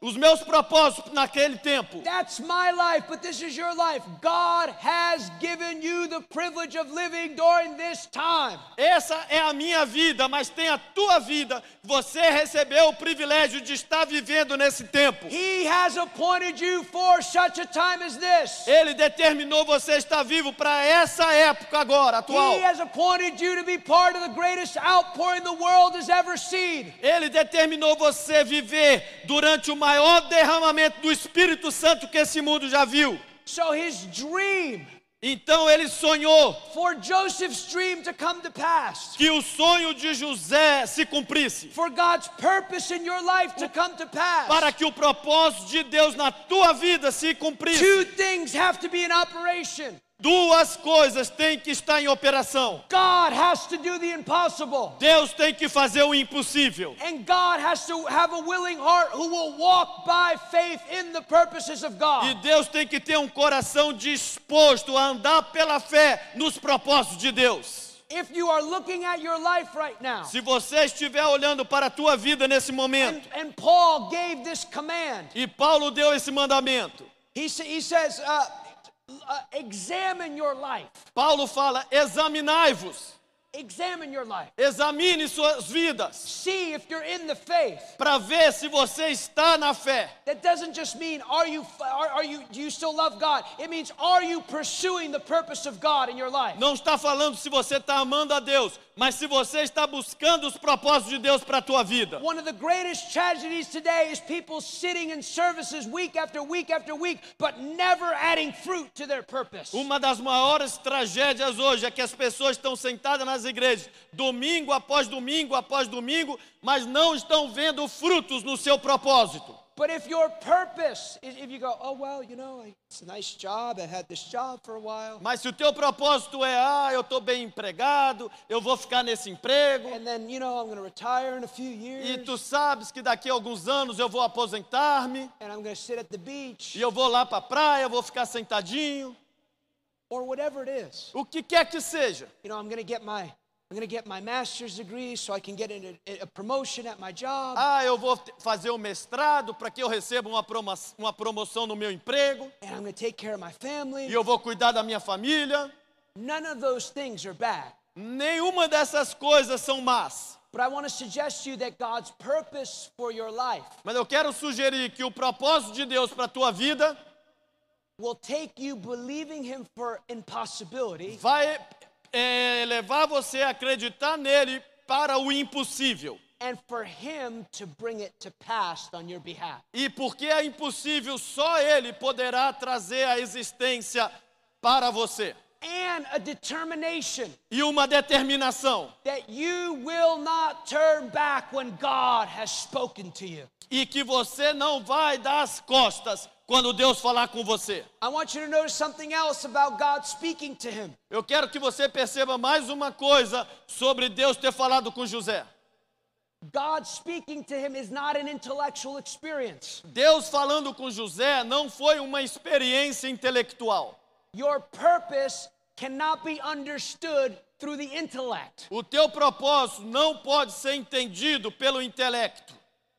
os meus propósitos naquele tempo.
That's my life, but this is your life. God has given you the privilege of living during this time.
Essa é a minha vida, mas tem a tua vida. Você recebeu o privilégio de estar vivendo nesse tempo.
He has appointed you for such a time as this.
Ele determinou você estar vivo para essa época agora, atual.
He has appointed you to be part of the greatest outpouring the world has ever seen.
Ele determinou você viver durante o maior derramamento do Espírito Santo que esse mundo já viu.
So his dream
Então ele sonhou
for Joseph's dream to come to pass,
que o sonho de José se cumprisse,
for God's purpose in your life to come to pass.
para que o propósito de Deus na tua vida se cumprisse.
Two things have to be in operation.
Duas coisas têm que estar em operação.
God has to do the impossible.
Deus tem que fazer o impossível.
And God has to have a willing heart who will walk by faith in the purposes of
E
God.
Deus tem que ter um coração disposto a andar pela fé nos propósitos de Deus.
If you are looking at your life right now,
Se você estiver olhando para a tua vida nesse momento,
and, and Paul gave this command,
e Paulo deu esse mandamento,
he, he says, uh, examine your life.
Paulo fala: examinai-vos,
Examine your life.
examine suas vidas,
See if you're in the faith.
para ver se você está na fé.
That doesn't just mean are you are, are you do you still love God? It means are you pursuing the purpose of God in your life?
Não está falando se você está amando a Deus, mas se você está buscando os propósitos de Deus para a tua vida.
One of the greatest tragedies today is people sitting in services week after week after week, but never adding fruit to their purpose.
Uma das maiores tragédias hoje é que as pessoas estão sentadas nas igrejas, domingo após domingo após domingo, mas não estão vendo frutos no seu propósito.
But if your purpose is if you go, oh well, you know, it's a nice job. I had this job for a while,
Mas se o teu propósito é, ah, eu estou bem empregado, eu vou ficar nesse emprego,
and then you know I'm going to retire in a few
e
years,
tu sabes que daqui a alguns anos eu vou aposentar-me,
and I'm going to sit at the beach.
E eu vou lá para a praia, eu vou ficar sentadinho,
or whatever it is.
o que quer que seja.
You know, I'm going to get my I'm going to get my master's degree so I can get a, a promotion at my job,
Ah, eu vou fazer o mestrado para que eu receba uma, promo uma promoção no meu emprego,
and I'm going to take care of my family.
e eu vou cuidar da minha família.
None of those things are bad.
Nenhuma dessas coisas são más.
But I want to suggest to you that God's purpose for your life
Mas eu quero sugerir que o propósito de Deus para a tua vida vai é, levar você a acreditar nele para o impossível.
and for Him to bring it to pass on your behalf.
E porque é impossível, só ele poderá trazer a existência para você.
And a determination
E uma determinação.
that you will not turn back when God has spoken to you.
E que você não vai dar as costas quando Deus falar com você.
I want you to notice something else about God speaking to him.
Eu quero que você perceba mais uma coisa sobre Deus ter falado com José.
God speaking to him is not an intellectual experience.
Deus falando com José não foi uma experiência intelectual.
Your purpose cannot be understood through the intellect.
O teu propósito não pode ser entendido pelo intelecto.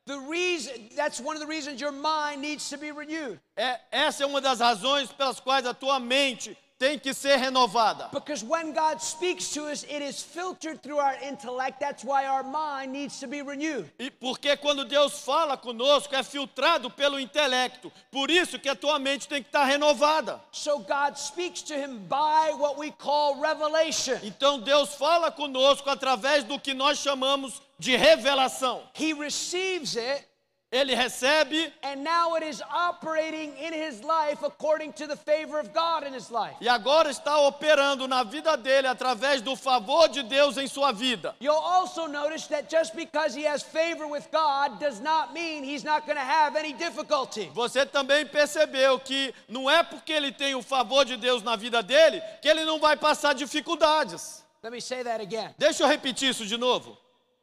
The reason that's one of the reasons your mind needs to be renewed.
É, essa é uma das razões pelas quais a tua mente tem que ser renovada.
Because when God speaks to us, it is filtered through our intellect. That's why our mind needs to be renewed.
E porque quando Deus fala conosco é filtrado pelo intelecto. Por isso que a tua mente tem que estar renovada.
So God speaks to him by what we call revelation.
Então Deus fala conosco através do que nós chamamos de revelação.
He receives it,
Ele recebe
and now it is operating in his life according to the favor of God in his life.
e agora está operando na vida dele através do favor de Deus em sua vida.
You'll also notice that just because he has favor with God does not mean he's not going to have any difficulty.
Você também percebeu que não é porque ele tem o favor de Deus na vida dele que ele não vai passar dificuldades.
Let me say that again.
Deixa eu repetir isso de novo.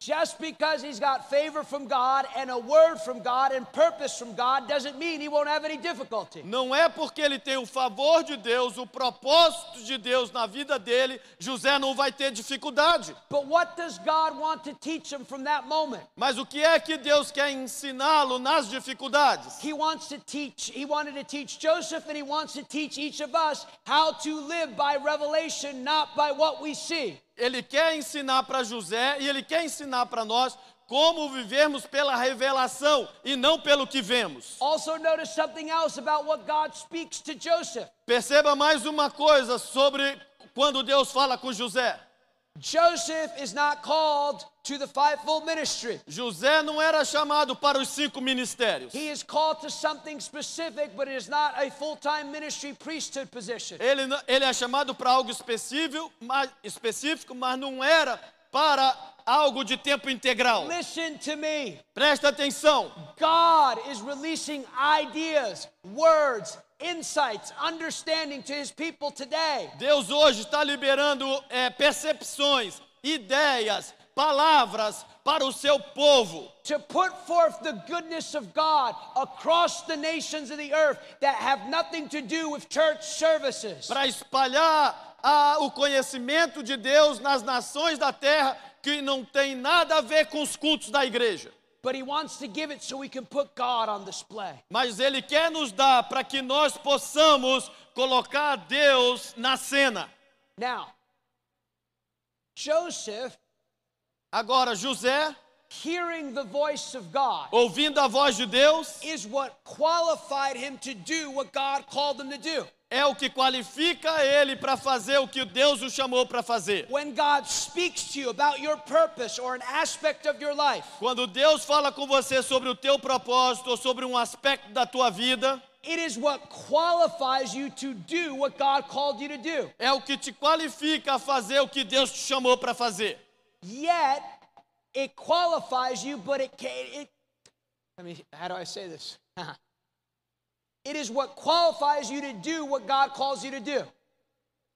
Just because he's got favor from God and a word from God and purpose from God doesn't mean he won't have any difficulty.
Não é porque ele tem o favor de Deus, o propósito de Deus na vida dele, José não vai ter dificuldade.
But what does God want to teach him from that moment?
Mas o que é que Deus quer ensiná-lo nas dificuldades?
He wants to teach, he wanted to teach Joseph and he wants to teach each of us how to live by revelation, not by what we see.
Ele quer ensinar para José e ele quer ensinar para nós como vivermos pela revelação e não pelo que vemos.
Also, notice something else about what God speaks to Joseph.
Perceba mais uma coisa sobre quando Deus fala com José.
Joseph is not called to the fivefold ministry.
José não era chamado para os cinco ministérios.
He is called to something specific, but it is not a full time ministry priesthood position.
Ele, ele é chamado para algo específico mas, específico, mas não era para algo de tempo integral.
Listen to me.
Presta atenção.
God is releasing ideas, words, insights, understanding to his people today.
Deus hoje está liberando é, percepções, ideias, palavras para o seu povo.
to put forth the goodness of God across the nations of the earth that have nothing to do with church services.
Para espalhar ah, o conhecimento de Deus nas nações da terra que não tem nada a ver com os cultos da igreja.
But He wants to give it so we can put God on display.
Mas Ele quer nos dar para que nós possamos colocar Deus na cena.
Now, Joseph,
Agora, José,
hearing the voice of God,
ouvindo a voz de Deus,
is what qualified him to do what God called him to do.
é o que qualifica ele para fazer o que Deus o chamou para fazer.
When God speaks to you about your purpose or an aspect of your life,
Quando Deus fala com você sobre o teu propósito ou sobre um aspecto da tua vida, é o que te qualifica a fazer o que Deus te chamou para fazer.
Yet, it qualifies you, but it can't. It, I mean, how do I say this? it is what qualifies you to do what God calls you to do.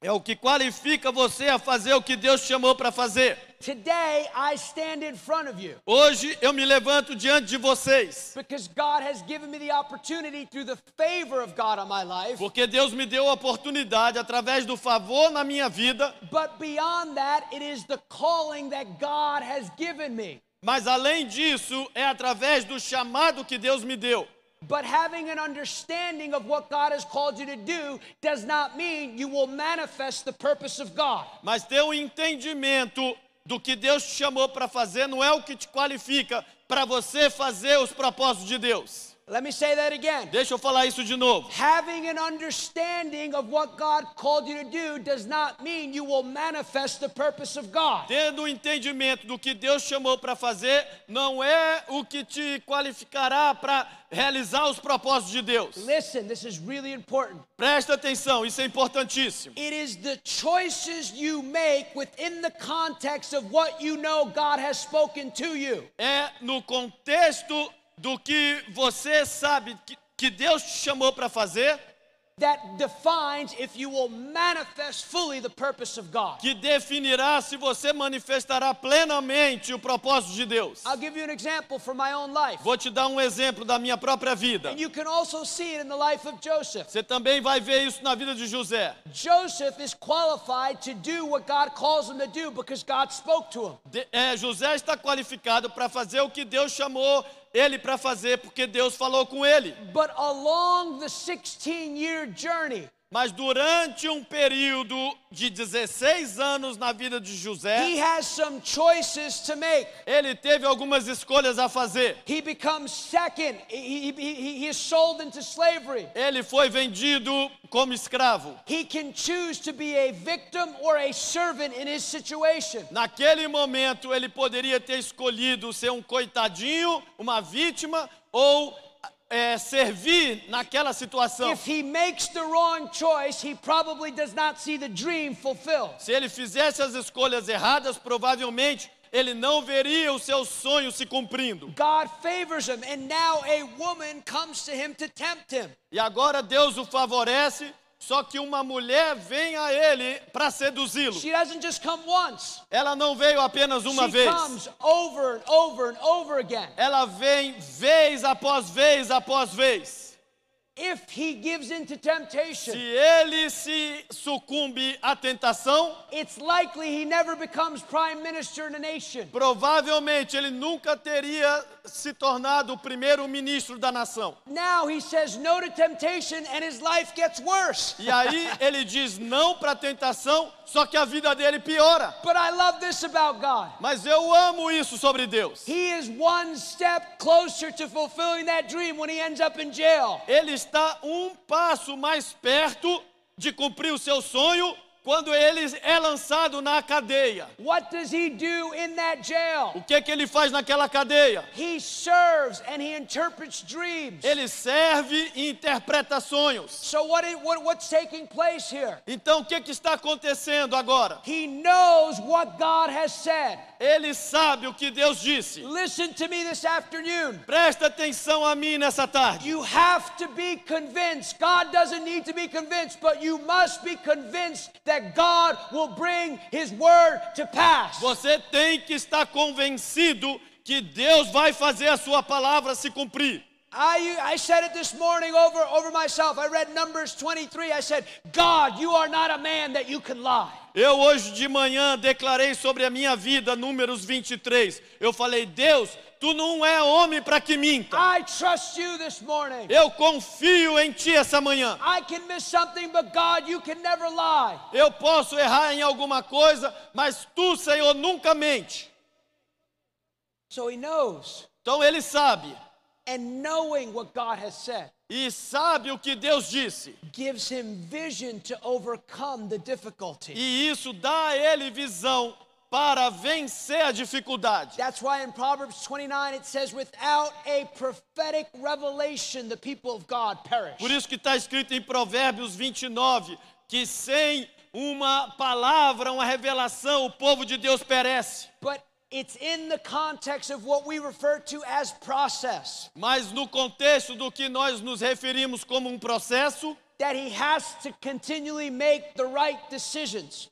É o que qualifica você a fazer o que Deus chamou para fazer.
Today, I stand in front of you
Hoje eu me levanto diante de vocês,
because God has given me the opportunity through the favor of God on my life.
porque Deus me deu a oportunidade, através do favor na minha vida,
But beyond that, it is the calling that God has given me.
mas além disso, é através do chamado que Deus me deu.
But having an understanding of what God has called you to do does not mean you will manifest the purpose of God.
Mas ter um entendimento do que Deus te chamou para fazer não é o que te qualifica para você fazer os propósitos de Deus.
Let me say that again.
Deixa eu falar isso de novo.
Having an understanding of what God called you to do does not mean you will manifest the purpose of God.
Tendo o entendimento do que Deus chamou para fazer, não é o que te qualificará para realizar os propósitos de Deus.
Listen, this is really important.
Presta atenção, isso é importantíssimo.
It is the choices you make within the context of what you know God has spoken to you.
É no contexto do que você sabe que, que Deus te chamou para fazer que definirá se você manifestará plenamente o propósito de Deus.
I'll give you an example from my own life.
Vou te dar um exemplo da minha própria vida.
And you can also see it in the life of Joseph.
Você também vai ver isso na vida de José.
Joseph is qualified to do what God calls him to do because God spoke to him.
De- é, José está qualificado para fazer o que Deus chamou ele para fazer, porque Deus falou com ele.
But along the 16 year journey
Mas durante um período de 16 anos na vida de
he
José,
has some choices to make.
ele teve algumas escolhas a fazer.
He becomes second. He, he.
Ele foi vendido como escravo.
He can choose to be a victim or a servant in his situation.
Naquele momento, ele poderia ter escolhido ser um coitadinho, uma vítima, ou é, servir naquela situação.
If he makes the wrong choice, he probably does not see the dream fulfilled.
Se ele fizesse as escolhas erradas, provavelmente ele não veria o seu sonho se cumprindo.
God favors him, and now a woman comes to him to tempt him.
E agora Deus o favorece, só que uma mulher vem a ele para seduzi-lo. Ela não veio apenas uma
she
vez.
comes over and over and over again.
Ela vem vez após vez após vez.
If he gives in to
Se
temptation,
ele se sucumbe à tentação,
it's likely he never becomes prime minister in a nation.
provavelmente ele nunca teria se tornado o primeiro-ministro da nação.
Now he says no to temptation, and his life gets worse.
E aí ele diz não para a tentação, só que a vida dele piora.
But I love this about God.
Mas eu amo isso sobre Deus.
He is one step closer to fulfilling that dream when he ends up in jail.
Ele está um passo mais perto de cumprir o seu sonho quando ele é lançado na cadeia.
What does he do in that jail?
O que que ele faz naquela cadeia?
He serves and he interprets dreams.
Ele serve e interpreta sonhos.
So what, what what's taking place here?
Então o que que está acontecendo agora?
He knows what God has said.
Ele sabe o que Deus disse.
Listen to me this afternoon.
Presta atenção a mim nessa tarde.
You have to be convinced. God doesn't need to be convinced, but you must be convinced that God will bring his word to pass.
Você tem que estar convencido que Deus vai fazer a sua palavra se cumprir.
I, I said it this morning over, over myself. I read Numbers 23. I said, God, you are not a man that you can lie.
Eu hoje de manhã declarei sobre a minha vida, números 23. Eu falei, Deus, tu não é homem para que minta.
I trust you this morning.
Eu confio em ti essa manhã.
I can miss something, but God, you can never lie.
Eu posso errar em alguma coisa, mas tu, Senhor, nunca mente.
So he knows.
Então ele sabe.
And knowing what God has said
E sabe o que Deus disse.
gives him vision to overcome the difficulty.
E isso dá a ele visão para vencer a dificuldade.
That's why in Proverbs 29 it says, without a prophetic revelation, the people of God perish.
Por isso que está escrito em Provérbios 29 que sem uma palavra, uma revelação, o povo de Deus perece.
But it's in the context of what we refer to as process
Mas no contexto do que nós nos referimos como um processo,
that he has to continually make the right decisions.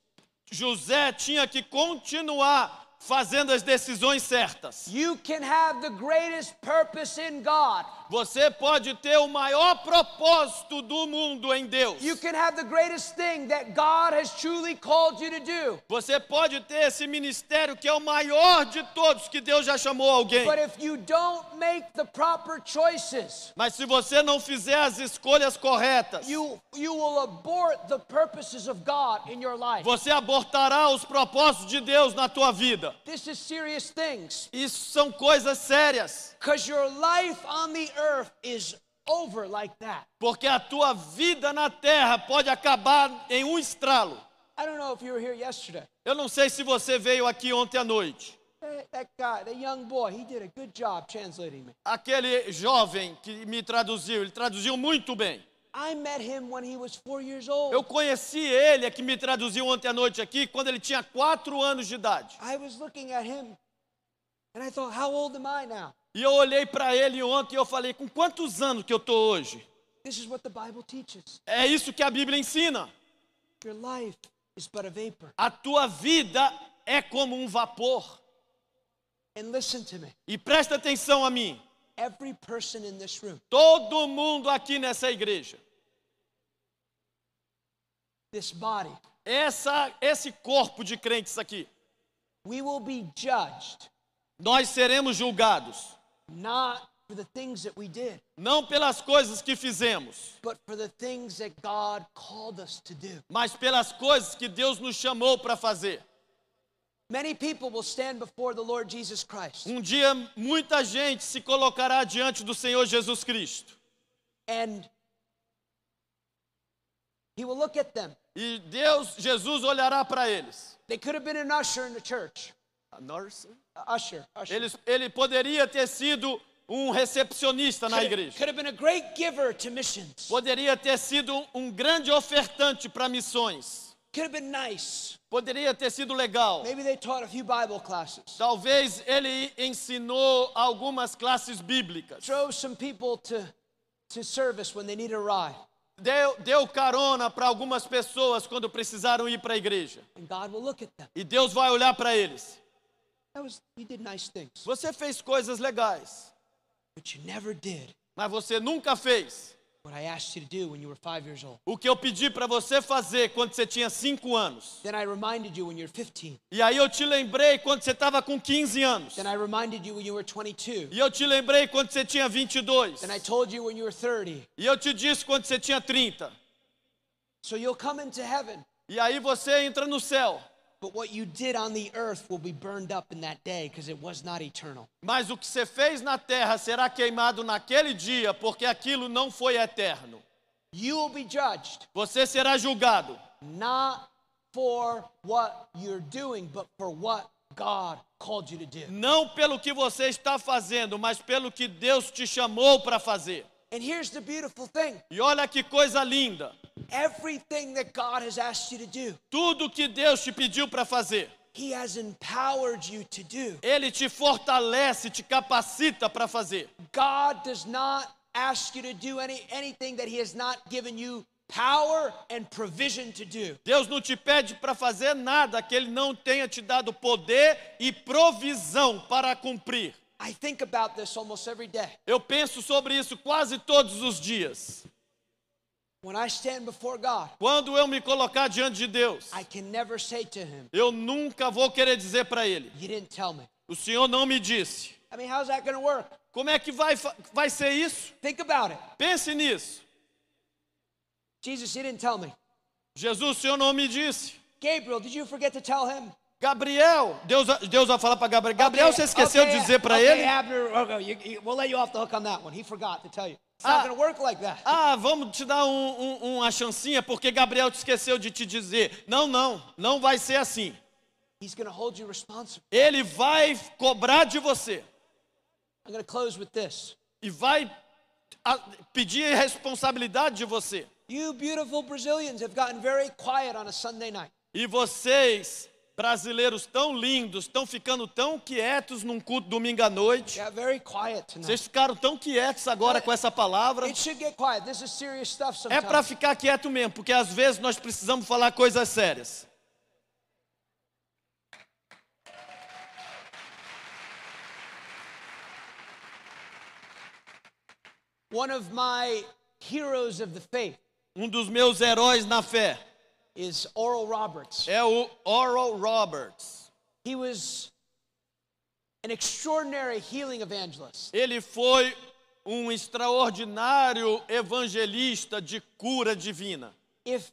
José tinha que continuar fazendo as decisões certas.
You can have the greatest purpose in God.
Você pode ter o maior propósito do mundo em Deus. Você pode ter esse ministério que é o maior de todos que Deus já chamou alguém.
But if you don't make the proper choices,
Mas se você não fizer as escolhas corretas,
you, you
você abortará os propósitos de Deus na tua vida. Isso são coisas sérias,
because your life on the earth is over like that.
porque a tua vida na terra pode acabar em um estralo.
I don't know if you were here yesterday.
Eu não sei se você veio aqui ontem à noite.
That guy, that young boy, he did a good job translating me.
Aquele jovem que me traduziu, ele traduziu muito bem.
I met him when he was four years old.
Eu conheci ele, é que me traduziu ontem à noite aqui, quando ele tinha quatro anos de idade.
I was looking at him and I thought, how old am I now?
E eu olhei para ele ontem e eu falei, com quantos anos que eu tô hoje?
This is what the Bible teaches.
É isso que a Bíblia ensina.
Your life is but a
tua vida é como um vapor.
And listen to me.
E presta atenção a mim.
Every person in this room,
Todo mundo aqui nessa igreja,
this body,
essa, esse corpo de crentes aqui,
we will be judged
nós seremos julgados
not for the things that we did,
não pelas coisas que fizemos,
but for the things that God called us to do.
mas pelas coisas que Deus nos chamou para fazer.
Many people will stand before the Lord Jesus Christ,
Um dia muita gente se colocará diante do Senhor Jesus Cristo
and He will look at them.
e Deus, Jesus olhará para eles.
They could have been an usher in the church. Uh, usher, usher.
Ele, ele poderia ter sido um recepcionista na
could,
igreja.
could have been a great giver to missions.
Poderia ter sido um, grande ofertante para missões.
Could have been nice.
Poderia ter sido legal.
Maybe they taught a few Bible classes.
Talvez ele ensinou algumas classes bíblicas.
Drove some people to, to service when they needed a ride.
Deu, deu carona para algumas pessoas quando precisaram ir para a igreja.
And God will look at them.
E Deus vai olhar para eles.
That was you did nice things,
Você fez coisas legais,
but you never did
mas você nunca fez
what I asked you to do when you were five years old.
o que eu pedi para você fazer quando você tinha 5 anos.
Then I reminded you when you were 15.
E aí eu te lembrei quando você estava com 15 anos.
Then I reminded you when you were 22.
E eu te lembrei quando você tinha 22.
Then I told you when you were 30.
E eu te disse quando você tinha 30.
So you'll come into heaven,
E aí você entra no céu.
But what you did on the earth will be burned up in that day because it was not eternal.
Mas o que você fez na terra será queimado naquele dia, porque aquilo não foi eterno.
You will be judged
Você será julgado,
not for what you're doing, but for what God called you to do.
não pelo que você está fazendo, mas pelo que Deus te chamou para fazer.
And here's the beautiful thing
E olha que coisa linda.
Everything that God has asked you to do,
Tudo que Deus te pediu para fazer,
He has empowered you to do.
Ele te fortalece, te capacita para fazer.
God does not ask you to do any, anything that He has not given you power and provision to do.
Deus não te pede para fazer nada que Ele não tenha te dado poder e provisão para cumprir.
I think about this almost every day.
Eu penso sobre isso quase todos os dias.
When I stand before God,
Quando eu me colocar diante de Deus,
I can never say to Him,
eu nunca vou querer dizer para Ele:
You didn't tell me.
o Senhor não me disse.
I mean, how's that going to work?
Como é que vai, vai ser isso?
Think about it.
Pense nisso.
Jesus, you didn't tell me.
Jesus, o Senhor não me disse.
Gabriel, did you forget to tell him?
Gabriel, Deus, Deus vai falar para Gabriel. Gabriel,
Okay,
você esqueceu
okay,
de dizer para
okay,
ele?
Abner, okay, you- you- we'll let you off the hook on that one. He forgot to tell you. It's
Ah.
not going to work like that.
Ah, vamos te dar um- um- uma chancinha porque Gabriel te esqueceu de te dizer. Não, não, não vai ser assim.
He's going to hold you responsible.
Ele vai cobrar de você
I'm going to close with this.
e vai pedir responsabilidade de você.
You beautiful Brazilians have gotten very quiet on a Sunday night.
E vocês, brasileiros tão lindos, estão ficando tão quietos num culto domingo à noite. Vocês ficaram tão quietos agora com essa palavra. É para ficar quieto mesmo, porque às vezes nós precisamos falar coisas sérias.
One of my heroes of the faith
Um dos meus heróis na fé
is Oral Roberts.
é o Oral Roberts.
He was an extraordinary healing evangelist.
Ele foi um extraordinário evangelista de cura divina.
If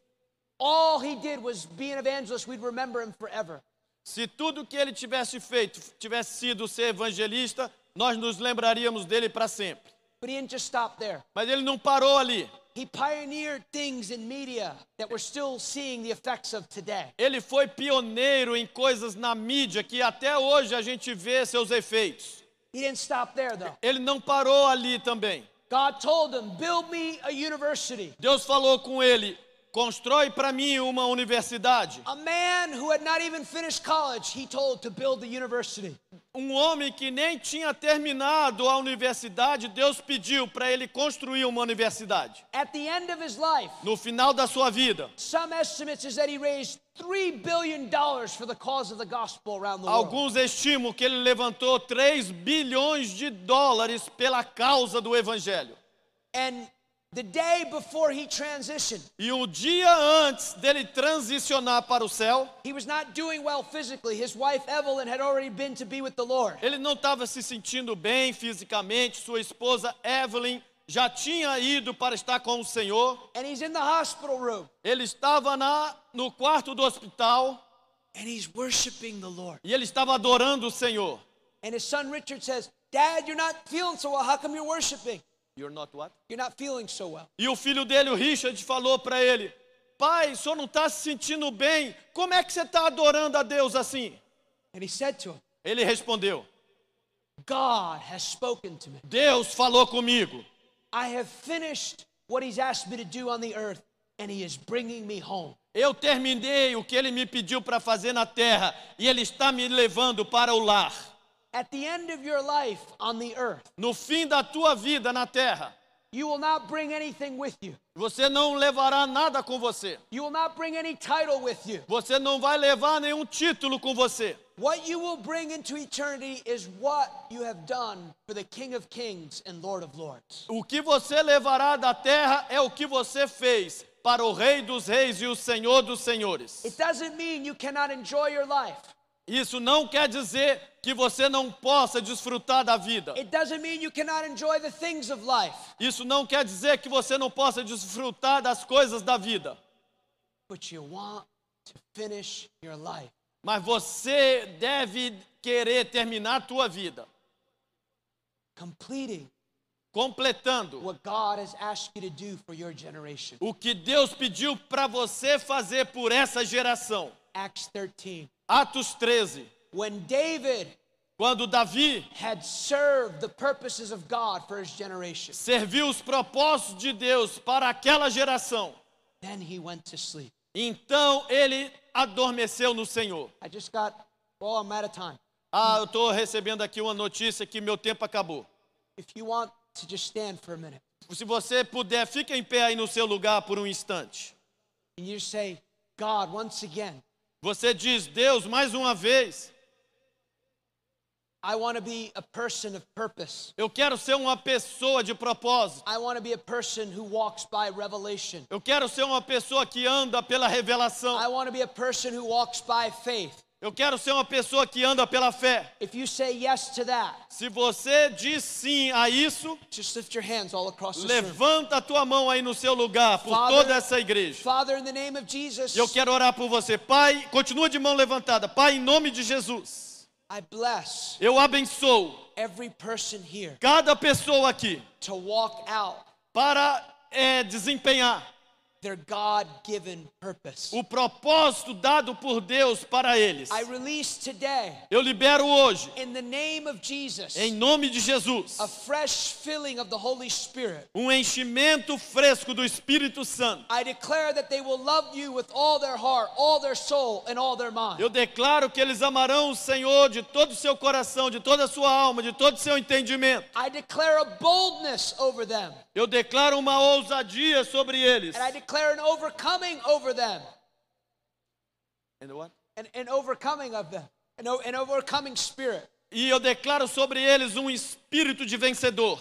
all he did was be an evangelist, we'd remember him forever.
Se tudo que ele tivesse feito tivesse sido ser evangelista, nós nos lembraríamos dele para sempre.
But he didn't just stop there.
Mas ele não parou ali.
He pioneered things in media that we're still seeing the effects of today.
Ele foi pioneiro em coisas na mídia que até hoje a gente vê seus efeitos.
He didn't stop there though.
Ele não parou ali também.
God told him, Build me a university.
Deus falou com ele: constrói para mim uma universidade.
A man who had not even finished college, he told to build the university.
Um homem que nem tinha terminado a universidade, Deus pediu para ele construir uma universidade.
At the end of his life,
No final da sua vida,
some estimates is that he raised $3 billion for the cause of the gospel around the world.
alguns estimam que ele levantou 3 bilhões de dólares pela causa do evangelho.
And the day before he transitioned,
E um dia antes dele transicionar para o céu,
he was not doing well physically. His wife Evelyn had already been to be with the Lord.
ele não estava se sentindo bem fisicamente, sua esposa Evelyn já tinha ido para estar com o Senhor.
And he's in the hospital room
Ele estava na, no quarto do hospital
and he's worshiping the Lord.
e ele estava adorando o Senhor.
And his son Richard says, Dad, you're not feeling so well. How come you're worshiping?
You're not what?
You're not feeling so well.
E o filho dele, o Richard, falou para ele: Pai, o senhor não está se sentindo bem? Como é que você está adorando a Deus assim?
And he said to him,
Ele respondeu:
God has spoken to me.
Deus falou comigo.
I have finished what he's asked me to do on the earth, and he is bringing me home.
Eu terminei o que ele me pediu para fazer na terra e ele está me levando para o lar.
At the end of your life on the earth,
No fim da tua vida na terra,
you will not bring anything with you.
você não levará nada com você.
You will not bring any title with you.
Você não vai levar nenhum título com você.
What you will bring into eternity is what you have done for the King of Kings and Lord of Lords.
O que você levará da terra é o que você fez para o Rei dos Reis e o Senhor dos Senhores.
It doesn't mean you cannot enjoy your life.
Isso não quer dizer que você não possa desfrutar da vida.
It doesn't mean you cannot enjoy the things of life.
Isso não quer dizer que você não possa desfrutar das coisas da vida.
But you want to finish your life
Mas você deve querer terminar a tua vida completando
what God has asked you to do for your generation.
o que Deus pediu para você fazer por essa geração.
Acts 13.
Atos 13,
When David
quando Davi
had served the purposes of God for his generation,
serviu os propósitos de Deus para aquela geração,
then he went to sleep.
então ele adormeceu no Senhor.
I just got, well, I'm out of time.
Ah, eu estou recebendo aqui uma notícia que meu tempo acabou.
If you want to just stand for a minute
Se você puder, fique em pé aí no seu lugar por um instante.
and you say, God, once again,
Você diz, Deus, mais uma vez,
I want to be a person of purpose.
eu quero ser uma pessoa de propósito.
I want to be a person who walks by revelation.
Eu quero ser uma pessoa que anda pela revelação.
I want to be a person who walks by faith.
Eu quero ser uma pessoa que anda pela fé.
Yes that,
Se você diz sim a isso, levanta a tua mão aí no seu lugar por
Father-
toda essa igreja.
Father, Jesus,
E eu quero orar por você. Pai, continua de mão levantada. Pai, em nome de Jesus, eu abençoo cada pessoa aqui
to walk out
para eh, desempenhar
their God given purpose.
o propósito dado por Deus para eles.
I release today,
Eu libero hoje,
in the name of Jesus,
em nome de Jesus,
a fresh filling of the Holy Spirit.
um enchimento fresco do Espírito Santo.
I declare that they will love you with all their heart, all their soul, and all their mind.
Eu declaro que eles amarão o Senhor de todo o seu coração, de toda a sua alma, de todo o seu entendimento.
I declare a boldness over them,
Eu declaro uma ousadia sobre eles.
and I declare an overcoming over them, and an overcoming of them, an, an overcoming spirit.
E eu declaro sobre eles um espírito de vencedor.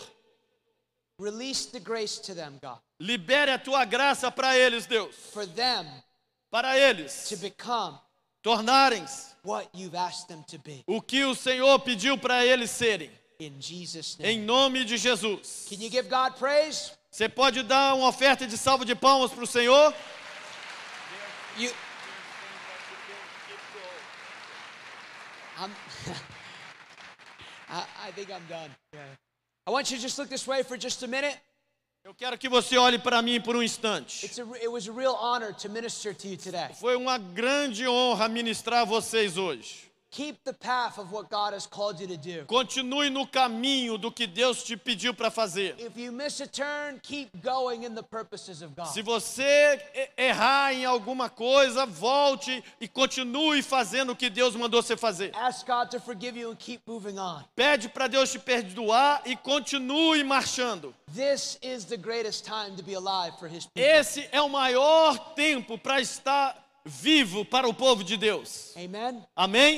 Release the grace to them, God,
Libere a tua graça para eles, Deus.
for them
Para eles
to become
tornarem-se
what you've asked them to be.
o que o Senhor pediu para eles serem.
In Jesus'
Em
name.
nome de Jesus.
Can you give God praise?
Você pode dar uma oferta de salva de palmas para o Senhor?
You. I, I think I'm done. I want you to just look this way for just a minute.
Eu quero que você olhe para mim por um instante.
It's a, it was a real honor to minister to you today.
Foi uma grande honra ministrar a vocês hoje.
Keep the path of what God has called you to do.
Continue no caminho do que Deus te pediu para fazer.
If you miss a turn, keep going in the purposes of God.
Se você errar em alguma coisa, volte e continue fazendo o que Deus mandou você fazer.
Ask God to forgive you and keep moving on.
Pede para Deus te perdoar e continue marchando.
This is the greatest time to be alive for His people.
Esse é o maior tempo para estar vivo para o povo de Deus.
Amen.
Amém?